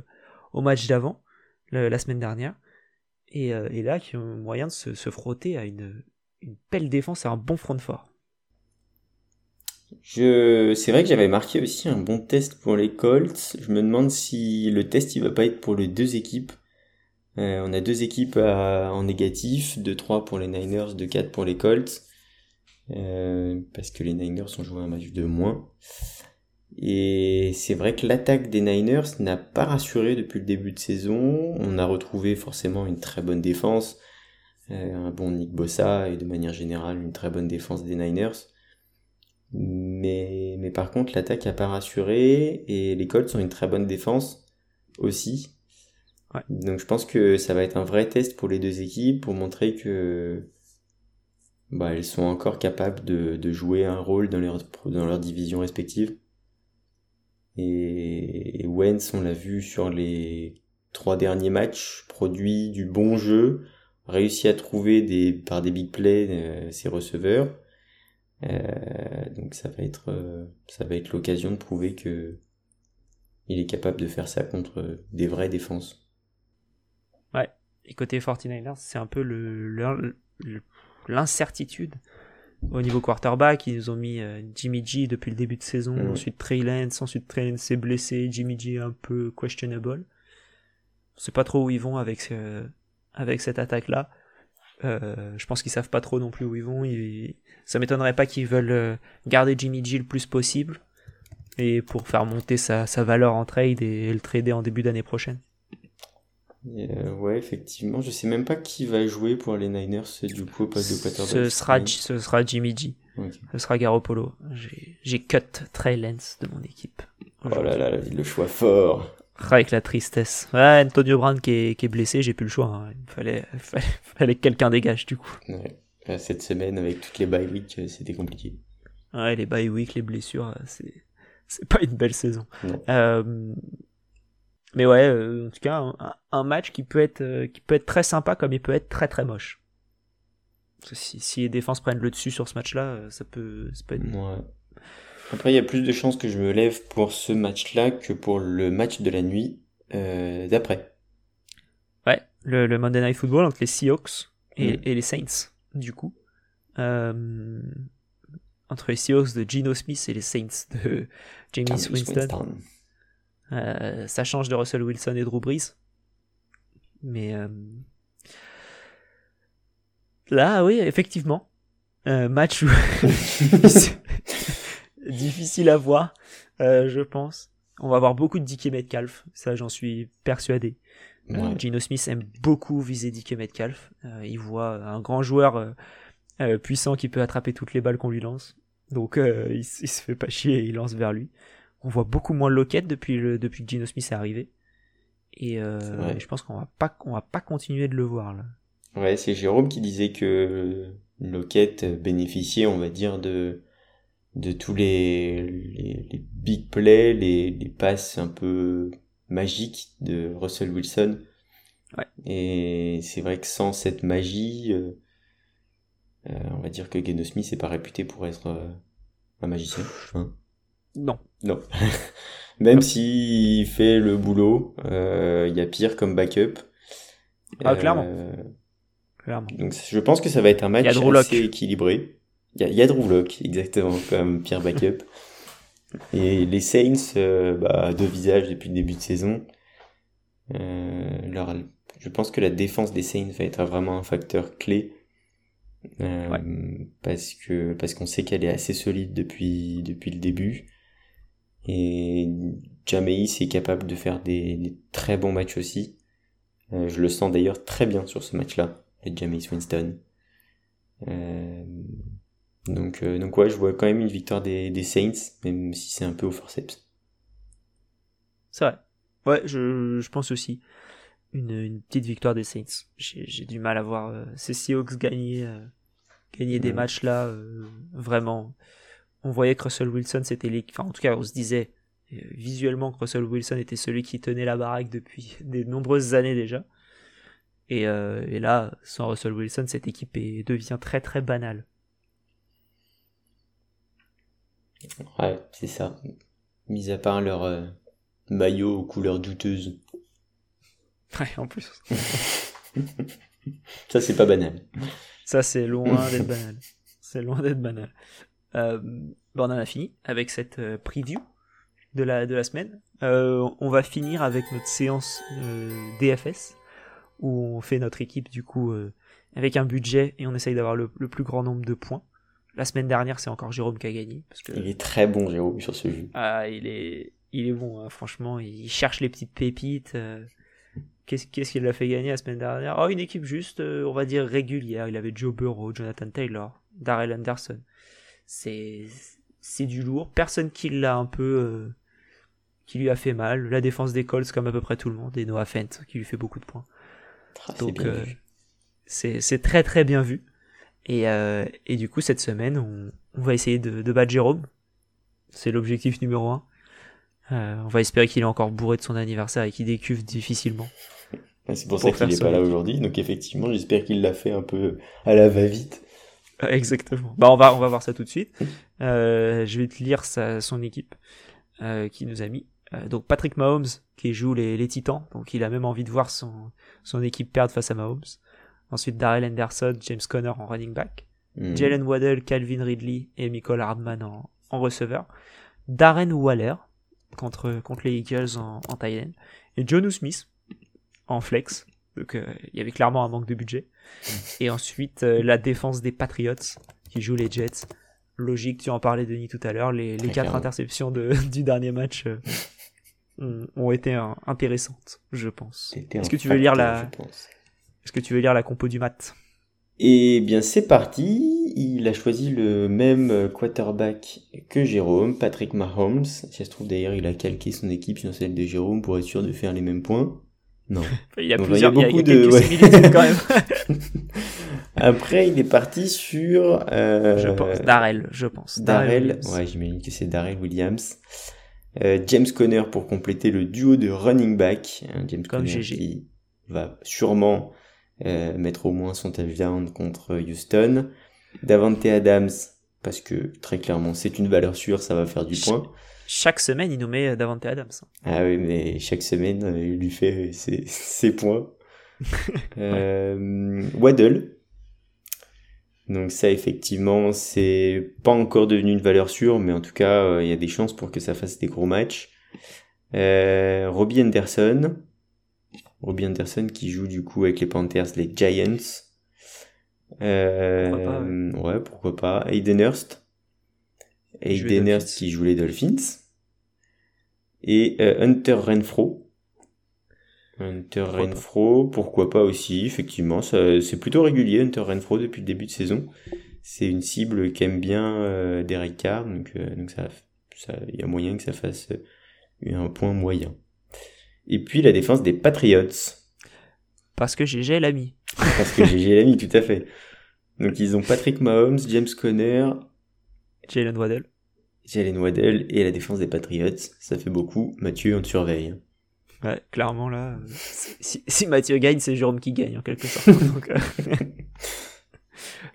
au match d'avant, la semaine dernière. Et, euh, là, qui ont moyen de se, frotter à une, une, belle défense et un bon front fort. C'est vrai que j'avais marqué aussi un bon test pour les Colts. Je me demande si le test il va pas être pour les deux équipes. Euh, on a deux équipes en négatif, 2-3 pour les Niners, 2-4 pour les Colts. Euh, parce que les Niners ont joué un match de moins. Et c'est vrai que l'attaque des Niners n'a pas rassuré depuis le début de saison. On a retrouvé forcément une très bonne défense, euh, un bon Nick Bossa et de manière générale une très bonne défense des Niners. Mais, mais par contre l'attaque n'a pas rassuré et les Colts ont une très bonne défense aussi. Ouais. Donc je pense que ça va être un vrai test pour les deux équipes pour montrer que bah, elles sont encore capables de, de jouer un rôle dans leur, dans leur division respective. Et, Wentz, on l'a vu sur les trois derniers matchs, produit du bon jeu, réussi à trouver des, par des big plays euh, ses receveurs. Euh, donc ça va être, euh, ça va être l'occasion de prouver que il est capable de faire ça contre des vraies défenses. Ouais. Et côté 49ers, c'est un peu le, l'incertitude au niveau quarterback, ils nous ont mis euh, Jimmy G depuis le début de saison, ensuite Trey Lance, ensuite Trey Lance s'est blessé, Jimmy G un peu questionable. On sait pas trop où ils vont avec avec cette attaque là. Euh, je pense qu'ils savent pas trop non plus où ils vont. Ils... Ça m'étonnerait pas qu'ils veulent euh, garder Jimmy G le plus possible et pour faire monter sa, sa valeur en trade et le trader en début d'année prochaine. Euh, ouais, effectivement. Je sais même pas qui va jouer pour les Niners du coup de quarterback. Ce sera, ce sera Jimmy G. Ce sera Garoppolo. J'ai cut Trey Lance de mon équipe. Oh là là, le choix fort. Avec la tristesse. Ouais, Antonio Brown qui est, qui est blessé, j'ai plus le choix. Hein. Il fallait, fallait, fallait que quelqu'un dégage du coup. Ouais. Cette semaine, avec toutes les bye week, euh, c'était compliqué. Ouais, les bye week, les blessures, euh, c'est, c'est pas une belle saison. Euh, mais ouais, euh, en tout cas, un, match qui peut être euh, qui peut être très sympa comme il peut être très très moche. si, si les défenses prennent le dessus sur ce match-là, euh, ça peut, ça peut être. Ouais. Après, il y a plus de chances que je me lève pour ce match-là que pour le match de la nuit d'après. Ouais, le, le, Monday Night Football entre les Seahawks et, mm. et les Saints, du coup. entre les Seahawks de Geno Smith et les Saints de James Winston. Euh, ça change de Russell Wilson et Drew Brees. Mais euh, là, oui, effectivement, match difficile à voir, euh, je pense. On va avoir beaucoup de DK Metcalf, ça j'en suis persuadé. Gino Smith aime beaucoup viser DK Metcalf. il voit un grand joueur puissant qui peut attraper toutes les balles qu'on lui lance. Donc il, il, se fait pas chier et il lance vers lui on voit beaucoup moins Lockett depuis le, depuis que Gino Smith est arrivé. Et euh, je pense qu'on va pas va pas continuer de le voir là. Ouais, c'est Jérôme qui disait que Lockett bénéficiait, on va dire, de de tous les, les, big plays, les, les passes un peu magiques de Russell Wilson. Ouais. Et c'est vrai que sans cette magie, euh, euh, on va dire que Geno Smith n'est pas réputé pour être un magicien. Non. Non. Même s'il fait le boulot, euh, il y a pire comme backup. Ah, clairement. clairement. Donc je pense que ça va être un match assez équilibré. Il y a, il y a Drew Lock, exactement, comme pire backup. Et les Saints, euh, bah, deux visages depuis le début de saison. Euh, leur, je pense que la défense des Saints va être vraiment un facteur clé. Euh, parce que parce qu'on sait qu'elle est assez solide depuis depuis le début et Jameis est capable de faire des, très bons matchs aussi. Euh, je le sens d'ailleurs très bien sur ce match-là, le Jameis Winston. Euh, donc, euh, donc ouais, je vois quand même une victoire des, des Saints, même si c'est un peu au forceps. C'est vrai. Ouais, je, je pense aussi. Une, une, petite victoire des Saints. J'ai du mal à voir ces Seahawks gagner, gagner des matchs là, vraiment on voyait que Russell Wilson, c'était enfin en tout cas on se disait euh, visuellement que Russell Wilson était celui qui tenait la baraque depuis de nombreuses années déjà. Et, euh, et, là, sans Russell Wilson, cette équipe est, devient très très banale. Ouais, c'est ça. Mis à part leur euh, maillot aux couleurs douteuses. Ouais, en plus. ça, c'est pas banal. Ça, c'est loin d'être banal. C'est loin d'être banal. Euh, bon, on en a fini avec cette euh, preview de la, de la semaine. Euh, on va finir avec notre séance DFS où on fait notre équipe du coup avec un budget et on essaye d'avoir le, plus grand nombre de points. La semaine dernière, c'est encore Jérôme qui a gagné. Parce que... Il est très bon, Jérôme, sur ce jeu. Ah, il est, il est bon, hein, franchement. Il cherche les petites pépites. Qu'est-ce qui l'a fait gagner la semaine dernière? Oh, une équipe juste, on va dire, régulière. Il avait Joe Burrow, Jonathan Taylor, Darrell Anderson c'est c'est du lourd. Personne qui l'a un peu euh, qui lui a fait mal. La défense des Colts comme à peu près tout le monde et Noah Fent qui lui fait beaucoup de points. Ah, Donc euh, c'est très très bien vu. Et, euh, et du coup cette semaine on, on va essayer de, de battre Jérôme. C'est l'objectif numéro un. on va espérer qu'il est encore bourré de son anniversaire et qu'il décuve difficilement. C'est pour ça qu'il n'est pas là aujourd'hui. Donc effectivement, j'espère qu'il l'a fait un peu à la va-vite. Exactement. Bah on va on va voir ça tout de suite. Euh, je vais te lire sa, son équipe euh, qui nous a mis. Euh, donc Patrick Mahomes qui joue les, les Titans, donc il a même envie de voir son son équipe perdre face à Mahomes. Ensuite Darrell Anderson, James Conner en running back, hmm. Jalen Waddell, Calvin Ridley et Michael Hardman en, en receveur. Darren Waller contre contre les Eagles en, en tight et Jonu Smith en flex. Donc il y avait clairement un manque de budget. Et ensuite, euh, la défense des Patriots qui jouent les Jets. Logique, tu en parlais, Denis, tout à l'heure. Les, les quatre interceptions de, du dernier match euh, ont, été intéressantes, je pense. Est-ce que tu veux lire la Est-ce que tu veux lire la compo du mat Eh bien, c'est parti. Il a choisi le même quarterback que Jérôme, Patrick Mahomes. Si ça se trouve d'ailleurs, il a calqué son équipe sur celle de Jérôme pour être sûr de faire les mêmes points. Non. Il y a plusieurs, beaucoup de quand même. Après, il est parti sur. Euh... Je pense Darrell, je pense. Darrell, ouais, j'imagine que c'est Darrell Williams. Euh, James Conner pour compléter le duo de running back. Hein, James Comme Conner qui va sûrement mettre au moins son touchdown contre Houston. Davante Adams parce que très clairement c'est une valeur sûre, ça va faire du point chaque semaine, il nous met euh, Davante Adams. Ah oui, mais chaque semaine, euh, il lui fait ses, ses points. euh, Waddle. Donc ça, effectivement, c'est pas encore devenu une valeur sûre, mais en tout cas, euh, il y a des chances pour que ça fasse des gros matchs. Euh, Robbie Anderson. Robbie Anderson qui joue du coup avec les Panthers, les Giants. Euh, pourquoi pas, ouais. ouais. pourquoi pas. Aiden Hurst. Aiden Hurst qui joue les Dolphins. Et euh, Hunter Renfro. Hunter Renfro, pourquoi pas aussi, effectivement, c'est plutôt régulier Hunter Renfro depuis le début de saison. C'est une cible qu'aime bien euh, Derek Carr, donc euh, donc ça, ça, y a moyen que ça fasse un point moyen. Et puis la défense des Patriots. Parce que GG l'a mis. Parce que GG l'a mis, tout à fait. Donc ils ont Patrick Mahomes, James Conner, Jalen Waddell. Jalen Waddell et la défense des Patriots. Ça fait beaucoup. Mathieu, on te surveille. Ouais, clairement là, si, Mathieu gagne, c'est Jérôme qui gagne en quelque sorte.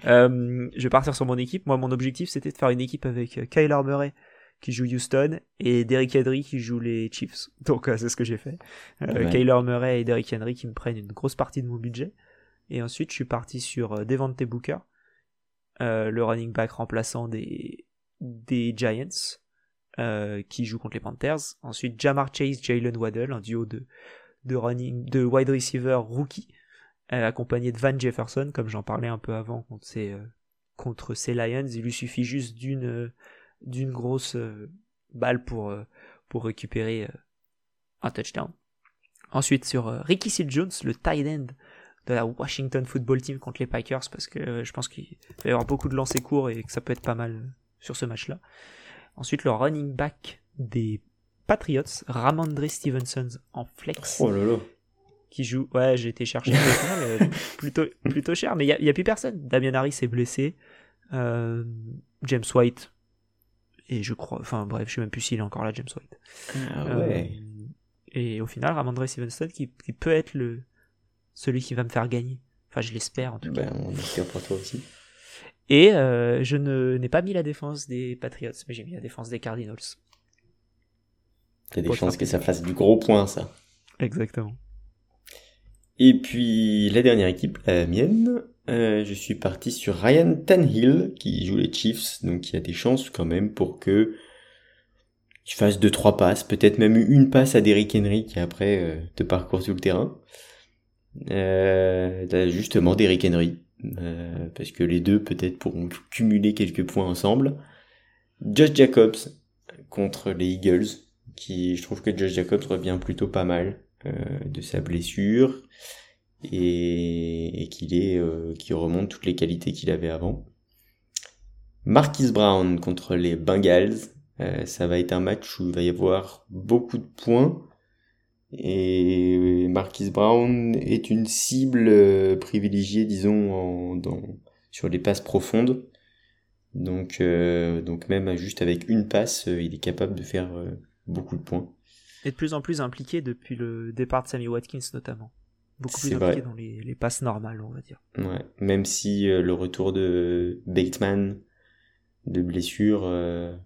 Euh, euh, je vais partir sur mon équipe. Moi, mon objectif, c'était de faire une équipe avec euh, Kyler Murray qui joue Houston et Derrick Henry qui joue les Chiefs. Donc c'est ce que j'ai fait. Kyler Murray et Derrick Henry qui me prennent une grosse partie de mon budget. Et ensuite, je suis parti sur Devante Booker, le running back remplaçant des des Giants euh, qui jouent contre les Panthers. Ensuite, Jamar Chase, Jalen Waddell, un duo de, de, running, de wide receiver rookie, euh, accompagné de Van Jefferson, comme j'en parlais un peu avant contre ces, euh, contre ces Lions. Il lui suffit juste d'une d'une grosse balle pour, pour récupérer un touchdown. Ensuite, sur Ricky Seals Jones, le tight end de la Washington Football Team contre les Packers, parce que je pense qu'il va y avoir beaucoup de lancers courts et que ça peut être pas mal sur ce match-là. Ensuite, le running back des Patriots, Ramondre Stevenson en flex. Oh là là. Qui joue. Ouais, j'ai été chercher euh, plutôt, plutôt cher, mais il n'y a, plus personne. Damien Harris est blessé. Euh, James White, Et je crois, enfin bref, je sais même plus s'il est encore là, James White. Ah ouais. Euh, et au final, Ramondre Stevenson qui, qui peut être le celui qui va me faire gagner. Enfin, je l'espère en tout cas. Ben, on espère pour toi aussi. Et euh, je ne n'ai pas mis la défense des Patriots, mais j'ai mis la défense des Cardinals. Il y a des chances que ça fasse du gros point, ça. Exactement. Et puis, la dernière équipe, la mienne, euh, je suis parti sur Ryan Tannehill, qui joue les Chiefs, donc il y a des chances quand même pour que tu fasses deux, trois passes, peut-être même une passe à Derrick Henry qui après euh, te parcourt sur le terrain. Euh, justement Derrick Henry, euh, parce que les deux peut-être pourront cumuler quelques points ensemble. Josh Jacobs contre les Eagles, qui je trouve que Josh Jacobs revient plutôt pas mal de sa blessure et, et qu'il est euh, remonte toutes les qualités qu'il avait avant. Marquis Brown contre les Bengals, euh, ça va être un match où il va y avoir beaucoup de points et Marquis Brown est une cible euh, privilégiée, disons, en, dans, sur les passes profondes. Donc, euh, donc même juste avec une passe, euh, il est capable de faire beaucoup de points. Et de plus en plus impliqué depuis le départ de Sammy Watkins notamment. Beaucoup plus impliqué dans les, les passes normales, on va dire. Ouais, même si euh, le retour de Bateman de blessure euh,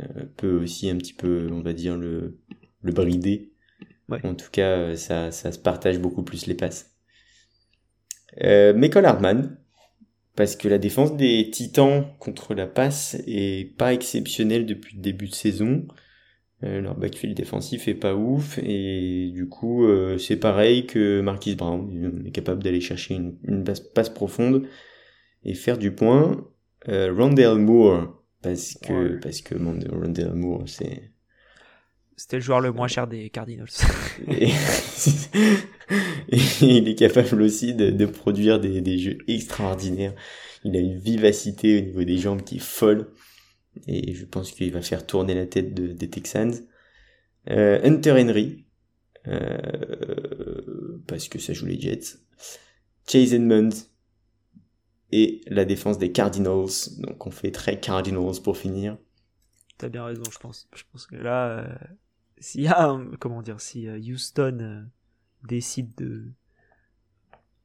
euh, peut aussi un petit peu, on va dire, le, le brider. Ouais. En tout cas, ça, ça se partage beaucoup plus les passes. Euh, Michael Hardman, parce que la défense des Titans contre la passe est pas exceptionnelle depuis le début de saison. Euh, leur backfield défensif est pas ouf et du coup euh, c'est pareil que Marquis Brown, il est capable d'aller chercher une, une passe, passe profonde et faire du point. Euh, Rondell Moore parce que Ouais. parce que Rondell Moore c'est C'était le joueur le moins cher des Cardinals. et, et il est capable aussi de, de produire des, des jeux extraordinaires. Il a une vivacité au niveau des jambes qui est folle. Et je pense qu'il va faire tourner la tête de- des Texans. Euh, Hunter Henry. euh, parce que ça joue les Jets. Chase Edmonds. Et la défense des Cardinals. Donc on fait très Cardinals pour finir. T'as bien raison, je pense. Je pense que là, euh, s'il y a, un- comment dire, si euh, Houston décide de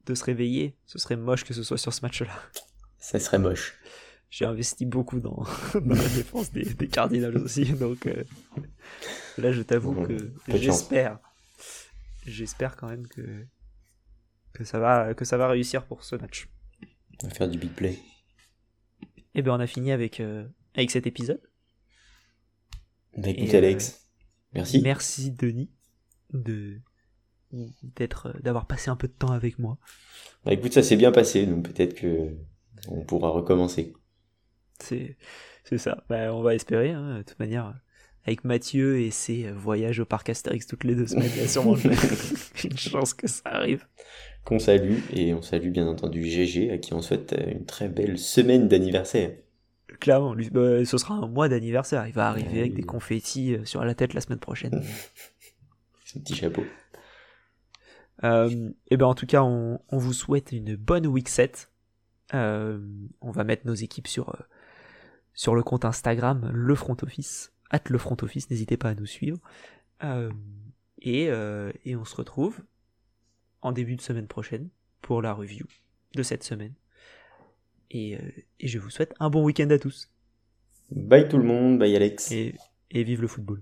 de se réveiller, ce serait moche que ce soit sur ce match-là. Ça serait moche. J'ai investi beaucoup dans, dans la défense des, des Cardinals aussi, donc euh, là, je t'avoue Bon, que j'espère, j'espère quand même que que ça va que ça va réussir pour ce match. On va faire du big play. Et ben, on a fini avec euh, avec cet épisode. Bah écoute Et, euh, Alex. Merci. Merci Denis de d'être d'avoir passé un peu de temps avec moi. Bah écoute, ça s'est bien passé, donc peut-être que on pourra recommencer. C'est c'est ça. Bah, on va espérer. hein, de toute manière, avec Mathieu et ses euh, voyages au parc Astérix toutes les deux semaines, il y a sûrement une chance que ça arrive. Qu'on salue, et on salue bien entendu GG, à qui on souhaite euh, une très belle semaine d'anniversaire. Clairement, lui, bah, ce sera un mois d'anniversaire. Il va arriver Ah avec oui. des confettis euh, sur la tête la semaine prochaine. Son petit chapeau. Euh, et ben en tout cas, on, on vous souhaite une bonne week 7. Euh, on va mettre nos équipes sur, sur le compte Instagram, le front office, at le front office, n'hésitez pas à nous suivre. Euh, et, euh, et on se retrouve en début de semaine prochaine pour la review de cette semaine. Et, euh, et je vous souhaite un bon week-end à tous. Bye tout le monde, bye Alex. Et, et vive le football.